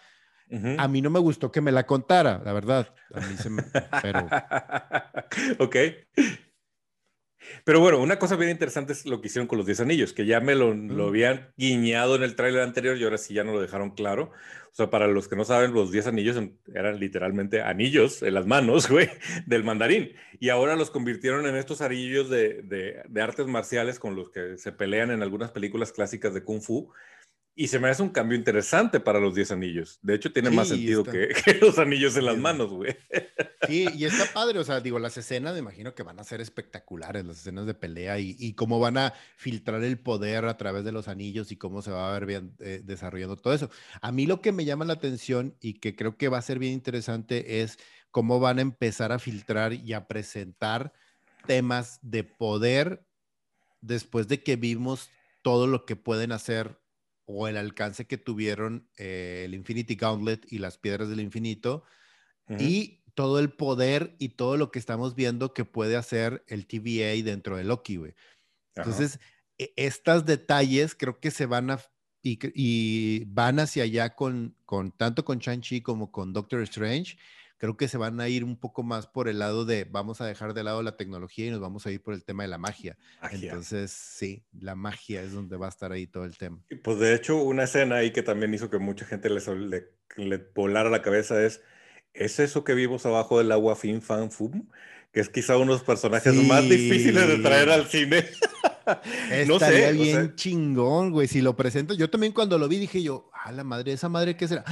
A mí no me gustó que me la contara, la verdad. A mí se me... Pero... ok. Pero bueno, una cosa bien interesante es lo que hicieron con los 10 anillos, que ya me lo, lo mm. habían guiñado en el tráiler anterior y ahora sí ya no lo dejaron claro. O sea, para los que no saben, los 10 anillos eran literalmente anillos en las manos, güey, del mandarín. Y ahora los convirtieron en estos anillos de, de, de artes marciales con los que se pelean en algunas películas clásicas de Kung Fu. Y se me hace un cambio interesante para los 10 anillos. De hecho, tiene más sentido que, los anillos en las manos, güey. Sí, y está padre. O sea, digo, las escenas me imagino que van a ser espectaculares, las escenas de pelea y, y cómo van a filtrar el poder a través de los anillos y cómo se va a ver bien eh, desarrollando todo eso. A mí lo que me llama la atención y que creo que va a ser bien interesante es cómo van a empezar a filtrar y a presentar temas de poder después de que vimos todo lo que pueden hacer o el alcance que tuvieron eh, el Infinity Gauntlet y las piedras del infinito y todo el poder y todo lo que estamos viendo que puede hacer el TVA dentro de Loki, güey. Entonces, e, estos detalles creo que se van a y, van hacia allá con, con tanto con Shang-Chi como con Doctor Strange creo que se van a ir un poco más por el lado de vamos a dejar de lado la tecnología y nos vamos a ir por el tema de la magia. Entonces, sí, la magia es donde va a estar ahí todo el tema. Pues de hecho, una escena ahí que también hizo que mucha gente le, le, volara la cabeza es, ¿es eso que vimos abajo del agua Fin Fan Fum? Que es quizá uno de los personajes más difíciles de traer al cine. no Estaría bien chingón, güey. Si lo presento, yo también cuando lo vi dije yo, a la madre, esa madre, ¿qué será?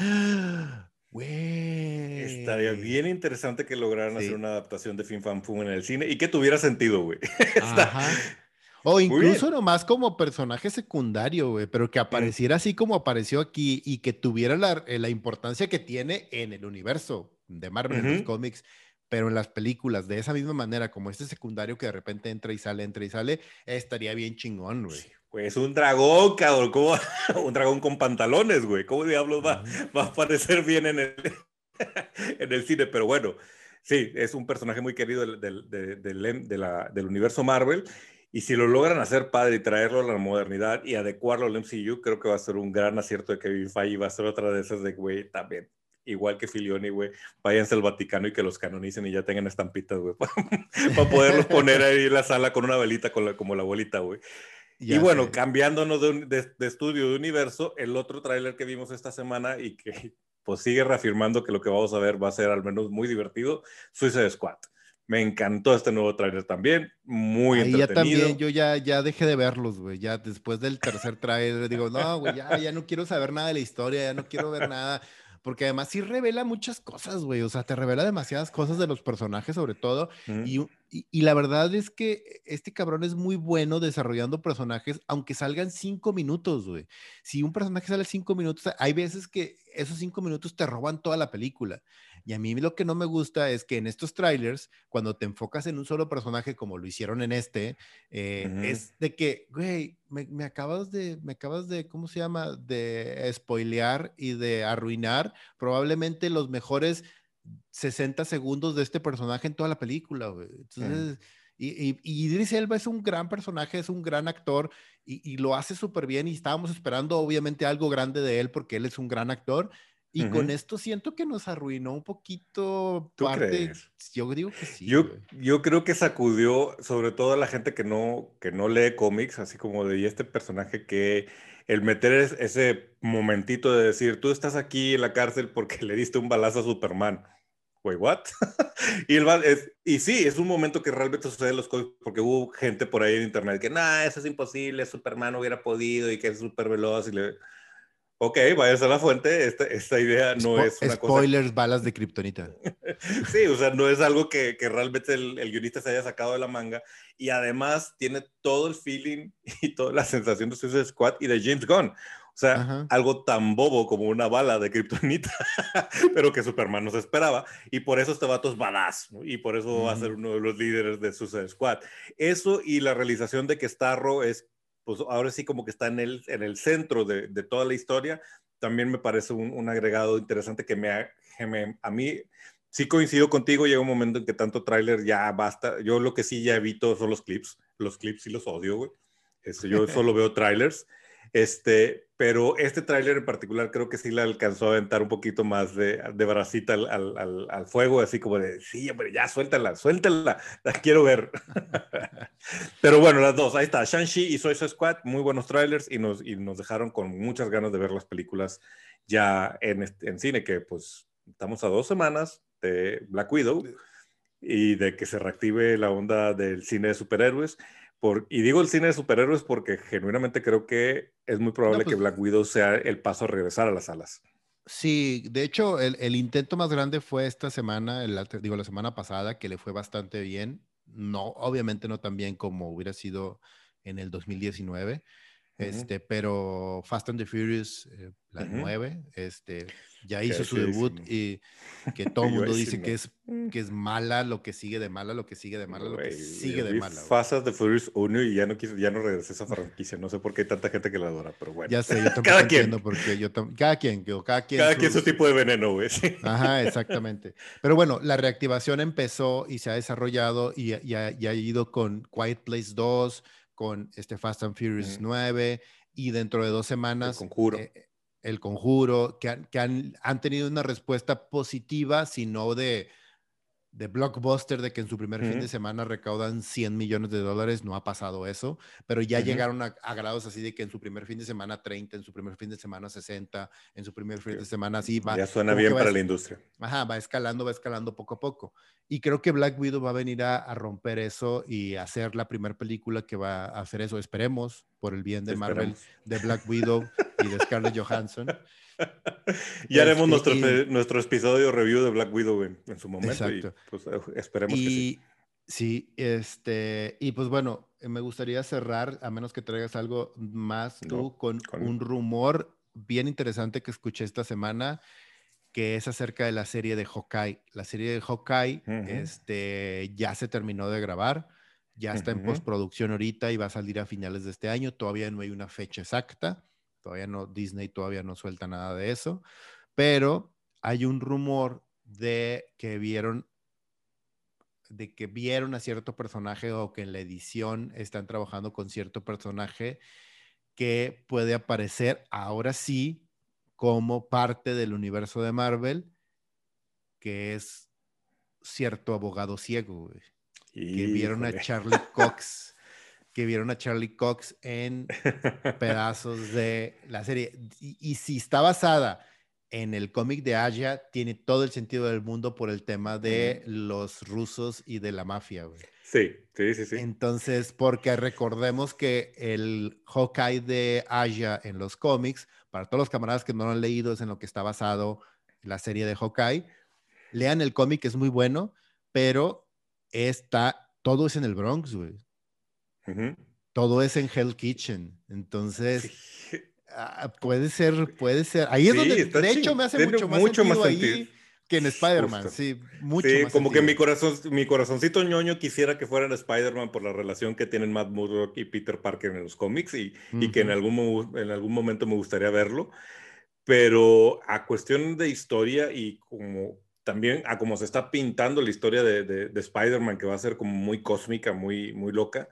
Güey. Estaría bien interesante que lograran hacer una adaptación de Fin Fan Fum en el cine y que tuviera sentido, güey. O incluso nomás como personaje secundario, güey, pero que apareciera así como apareció aquí y que tuviera la, eh, la importancia que tiene en el universo de Marvel, en los cómics, pero en las películas, de esa misma manera, como este secundario que de repente entra y sale, entra y sale, estaría bien chingón, güey. Pues un dragón, cabrón, ¿cómo? un dragón con pantalones, güey. ¿Cómo diablos va, va a parecer bien en el, en el cine? Pero bueno, sí, es un personaje muy querido del, del, del, del, universo Marvel. Y si lo logran hacer padre y traerlo a la modernidad y adecuarlo al MCU, creo que va a ser un gran acierto de Kevin Feige. Va a ser otra de esas de, güey, también igual que Filioni, güey, váyanse al Vaticano y que los canonicen y ya tengan estampitas, güey, para, poderlos poner ahí en la sala con una velita con la, como la abuelita, güey y bueno, cambiándonos de, estudio de universo, el otro tráiler que vimos esta semana y que pues sigue reafirmando que lo que vamos a ver va a ser al menos muy divertido, Suicide Squad. Me encantó este nuevo tráiler también, muy Ahí entretenido. Ya también, yo ya, ya dejé de verlos, güey, ya después del tercer tráiler digo, no, güey, ya, ya no quiero saber nada de la historia, ya no quiero ver nada, porque además sí revela muchas cosas, güey, o sea, te revela demasiadas cosas de los personajes sobre todo, y, y, la verdad es que este cabrón es muy bueno desarrollando personajes, aunque salgan cinco minutos, güey. Si un personaje sale cinco minutos, hay veces que esos cinco minutos te roban toda la película. Y a mí lo que no me gusta es que en estos trailers, cuando te enfocas en un solo personaje, como lo hicieron en este, eh, es de que, güey, me, acabas de, me acabas de, ¿cómo se llama? De spoilear y de arruinar probablemente los mejores 60 segundos de este personaje en toda la película, güey. Entonces... Y, y, y, Idris Elba es un gran personaje, es un gran actor y, y lo hace súper bien y estábamos esperando obviamente algo grande de él porque él es un gran actor y con esto siento que nos arruinó un poquito ¿Tú Crees? Yo digo que sí. Yo, yo creo que sacudió sobre todo a la gente que no, que no lee cómics, así como de este personaje que el meter ese momentito de decir, tú estás aquí en la cárcel porque le diste un balazo a Superman. Güey, ¿what? y, el, es, y sí, es un momento que realmente sucede en los cómics porque hubo gente por ahí en internet que, no, eso es imposible, Superman hubiera podido y que es súper veloz y le ok, vaya a la fuente, esta, esta idea no es una Spoilers, balas de kriptonita. sí, o sea, no es algo que, que realmente el, el, guionista se haya sacado de la manga y además tiene todo el feeling y toda la sensación de Suicide Squad y de James Gunn. O sea, algo tan bobo como una bala de kriptonita, pero que Superman no se esperaba. Y por eso este vato es badass, ¿no? y por eso va a ser uno de los líderes de Suicide Squad. Eso y la realización de que Starro es pues ahora sí como que está en el, en el centro de, de toda la historia, también me parece un, un agregado interesante que me, me, a mí sí coincido contigo, llega un momento en que tanto tráiler ya basta, yo lo que sí ya evito son los clips, los clips sí los odio, güey, este, yo solo veo trailers, Este, pero este tráiler en particular creo que sí le alcanzó a aventar un poquito más de, de bracita al, al, al, fuego, así como de, sí, hombre, ya suéltala, suéltala, la quiero ver. pero bueno, las dos, ahí está, Shang-Chi y Soy Squad, muy buenos trailers y nos, y nos dejaron con muchas ganas de ver las películas ya en, en cine, que pues estamos a dos semanas de Black Widow y de que se reactive la onda del cine de superhéroes. Por, y digo el cine de superhéroes porque genuinamente creo que es muy probable que pues Black Widow sea el paso a regresar a las salas. Sí, de hecho, el, el intento más grande fue esta semana, el, digo la semana pasada, que le fue bastante bien. No, obviamente no tan bien como hubiera sido en el 2019, este, pero Fast and the Furious, eh, la 9, este, ya hizo su debut y que todo el mundo dice que es, que es mala, lo que sigue de mala, lo que sigue de mala, lo que sigue de mala. Fast and the Furious 1 y ya no, ya no regresé a esa franquicia. No sé por qué hay tanta gente que la adora, pero bueno. Ya sé, yo tampoco entiendo porque yo cada quien, cada quien. Cada quien su tipo de veneno, güey. Ajá, exactamente. Pero bueno, la reactivación empezó y se ha desarrollado y, y, ha, y ha ido con Quiet Place 2 con este Fast and Furious 9 y dentro de dos semanas... El conjuro. Eh, el conjuro, que, han, que han, han, tenido una respuesta positiva, sino de de blockbuster de que en su primer fin de semana recaudan 100 millones de dólares, no ha pasado eso, pero ya llegaron a, grados así de que en su primer fin de semana 30, en su primer fin de semana 60, en su primer fin de semana así va. Ya suena bien para la industria. Ajá, va escalando, va escalando poco a poco. Y creo que Black Widow va a venir a, romper eso y hacer la primera película que va a hacer eso. Esperemos, por el bien de Marvel, de Black Widow y de Scarlett Johansson. y haremos nuestro, nuestro episodio review de Black Widow en, su momento. Y, pues, esperemos que sí. Sí, este, y pues bueno, me gustaría cerrar, a menos que traigas algo más tú, con, un rumor bien interesante que escuché esta semana, que es acerca de la serie de Hawkeye. La serie de Hawkeye este, ya se terminó de grabar, ya está en postproducción ahorita y va a salir a finales de este año. Todavía no hay una fecha exacta. Todavía no, Disney todavía no suelta nada de eso, pero hay un rumor de que vieron de que vieron a cierto personaje o que en la edición están trabajando con cierto personaje que puede aparecer ahora sí como parte del universo de Marvel, que es cierto abogado ciego, que vieron a Charlie Cox que vieron a Charlie Cox en pedazos de la serie. Y, si está basada en el cómic de Aya, tiene todo el sentido del mundo por el tema de los rusos y de la mafia, güey. Sí, sí, sí, sí. Entonces, porque recordemos que el Hawkeye de Aya en los cómics, para todos los camaradas que no lo han leído, es en lo que está basado la serie de Hawkeye. Lean el cómic, es muy bueno, pero está, todo es en el Bronx, güey. Todo es en Hell Kitchen. Entonces, ah, puede ser, puede ser. Ahí es donde, de hecho, me hace mucho más mucho sentido, ahí que en Spider-Man. Sí, mucho sí, como que mi, corazón, mi corazoncito ñoño quisiera que fueran Spider-Man por la relación que tienen Matt Murdock y Peter Parker en los cómics y, y que en algún, en algún momento me gustaría verlo. Pero a cuestión de historia y como también a como se está pintando la historia de, de, de Spider-Man, que va a ser como muy cósmica, muy, muy loca,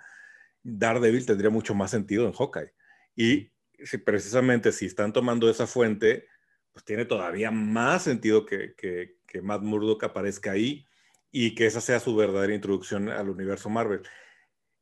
Daredevil tendría mucho más sentido en Hawkeye. Y si, precisamente si están tomando esa fuente, pues tiene todavía más sentido que, que, que Matt Murdock aparezca ahí y que esa sea su verdadera introducción al universo Marvel.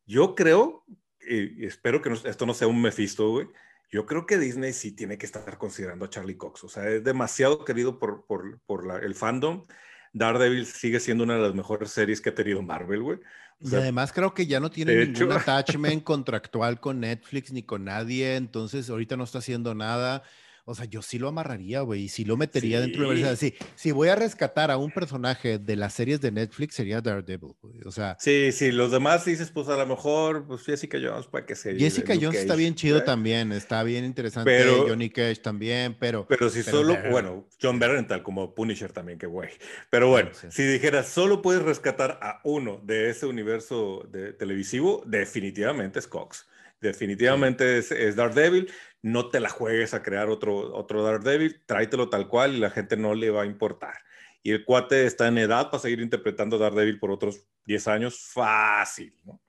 Yo creo, y espero que esto no sea un Mephisto, güey, yo creo que Disney sí tiene que estar considerando a Charlie Cox. O sea, es demasiado querido por, por, por el fandom. Daredevil sigue siendo una de las mejores series que ha tenido Marvel, güey. Y además creo que ya no tiene ningún attachment contractual con Netflix ni con nadie, entonces ahorita no está haciendo nada. O sea, yo sí lo amarraría, güey, y sí lo metería dentro de la sí, si voy a rescatar a un personaje de las series de Netflix sería Daredevil, güey. O sea. Sí, sí, los demás dices, pues a lo mejor, pues Jessica Jones, para que se. Jessica Jones está bien chido también, está bien interesante. Pero, Johnny Cage también, pero. Pero si solo, bueno, John Berenthal como Punisher también, que güey. Pero bueno, si dijeras, solo puedes rescatar a uno de ese universo de, televisivo, definitivamente es Cox. Definitivamente es, es Daredevil no te la juegues a crear otro, otro Daredevil, tráetelo tal cual y la gente no le va a importar. Y el cuate está en edad para seguir interpretando Daredevil por otros 10 años, fácil, ¿no?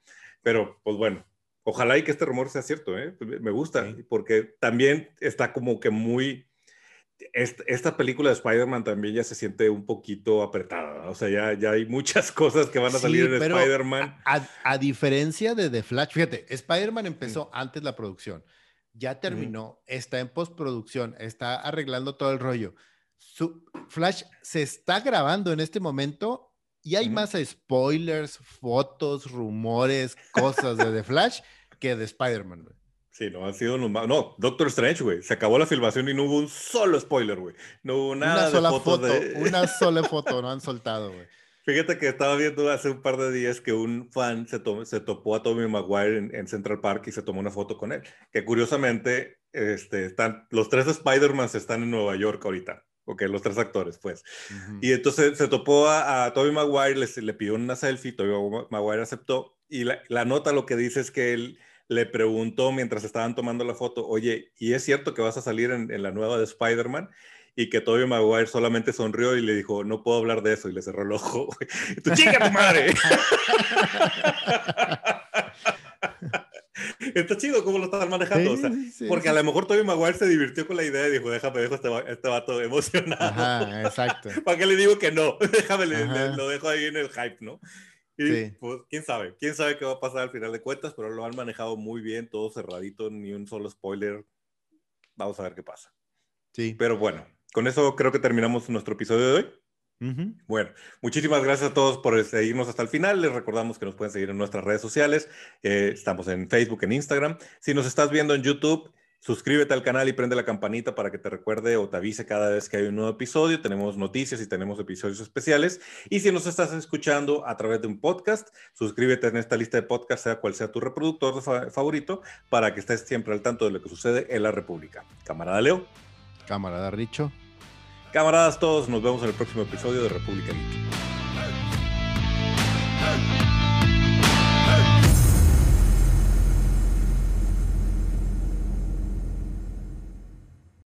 Pero, pues bueno, Ojalá y que este rumor sea cierto, ¿eh? Me gusta, porque también está como que muy... Esta, película de Spider-Man también ya se siente un poquito apretada, o sea, ya, ya hay muchas cosas que van a salir en Spider-Man. A, diferencia de The Flash, fíjate, Spider-Man empezó antes la producción, ya terminó, está en postproducción, está arreglando todo el rollo. Su, Flash se está grabando en este momento y hay más spoilers, fotos, rumores, cosas de The Flash que de Spider-Man, Sí, no, han sido No, Doctor Strange, güey. Se acabó la filmación y no hubo un solo spoiler, güey. No hubo nada una sola de foto, Una sola foto, no han soltado, güey. Fíjate que estaba viendo hace un par de días que un fan se, se topó a Tommy Maguire en, Central Park y se tomó una foto con él. Que curiosamente, este, están, los tres Spider-Man están en Nueva York ahorita. Ok, los tres actores, pues. Y entonces se topó a, a Tobey Maguire, le, le pidió una selfie, Tobey Maguire aceptó, y la, la, nota lo que dice es que él le preguntó mientras estaban tomando la foto, oye, ¿y es cierto que vas a salir en, en la nueva de Spider-Man? Y que Tobey Maguire solamente sonrió y le dijo, no puedo hablar de eso, y le cerró el ojo. ¡Tu chica tu madre! Está chido cómo lo están manejando. porque a lo mejor Tobey Maguire se divirtió con la idea y dijo, déjame, dejo este, este vato emocionado. Ajá, exacto. ¿Para qué le digo que no? déjame, lo dejo ahí en el hype, ¿no? Y pues, quién sabe, quién sabe qué va a pasar al final de cuentas, pero lo han manejado muy bien, todo cerradito, ni un solo spoiler. Vamos a ver qué pasa. Sí. Pero bueno, con eso creo que terminamos nuestro episodio de hoy. Bueno, muchísimas gracias a todos por seguirnos hasta el final. Les recordamos que nos pueden seguir en nuestras redes sociales. Eh, estamos en Facebook, en Instagram. Si nos estás viendo en YouTube, suscríbete al canal y prende la campanita para que te recuerde o te avise cada vez que hay un nuevo episodio. Tenemos noticias y tenemos episodios especiales. Y si nos estás escuchando a través de un podcast, suscríbete en esta lista de podcasts, sea cual sea tu reproductor favorito, para que estés siempre al tanto de lo que sucede en la República. Camarada Leo. Camarada Richo. Camaradas todos, nos vemos en el próximo episodio de República Geek.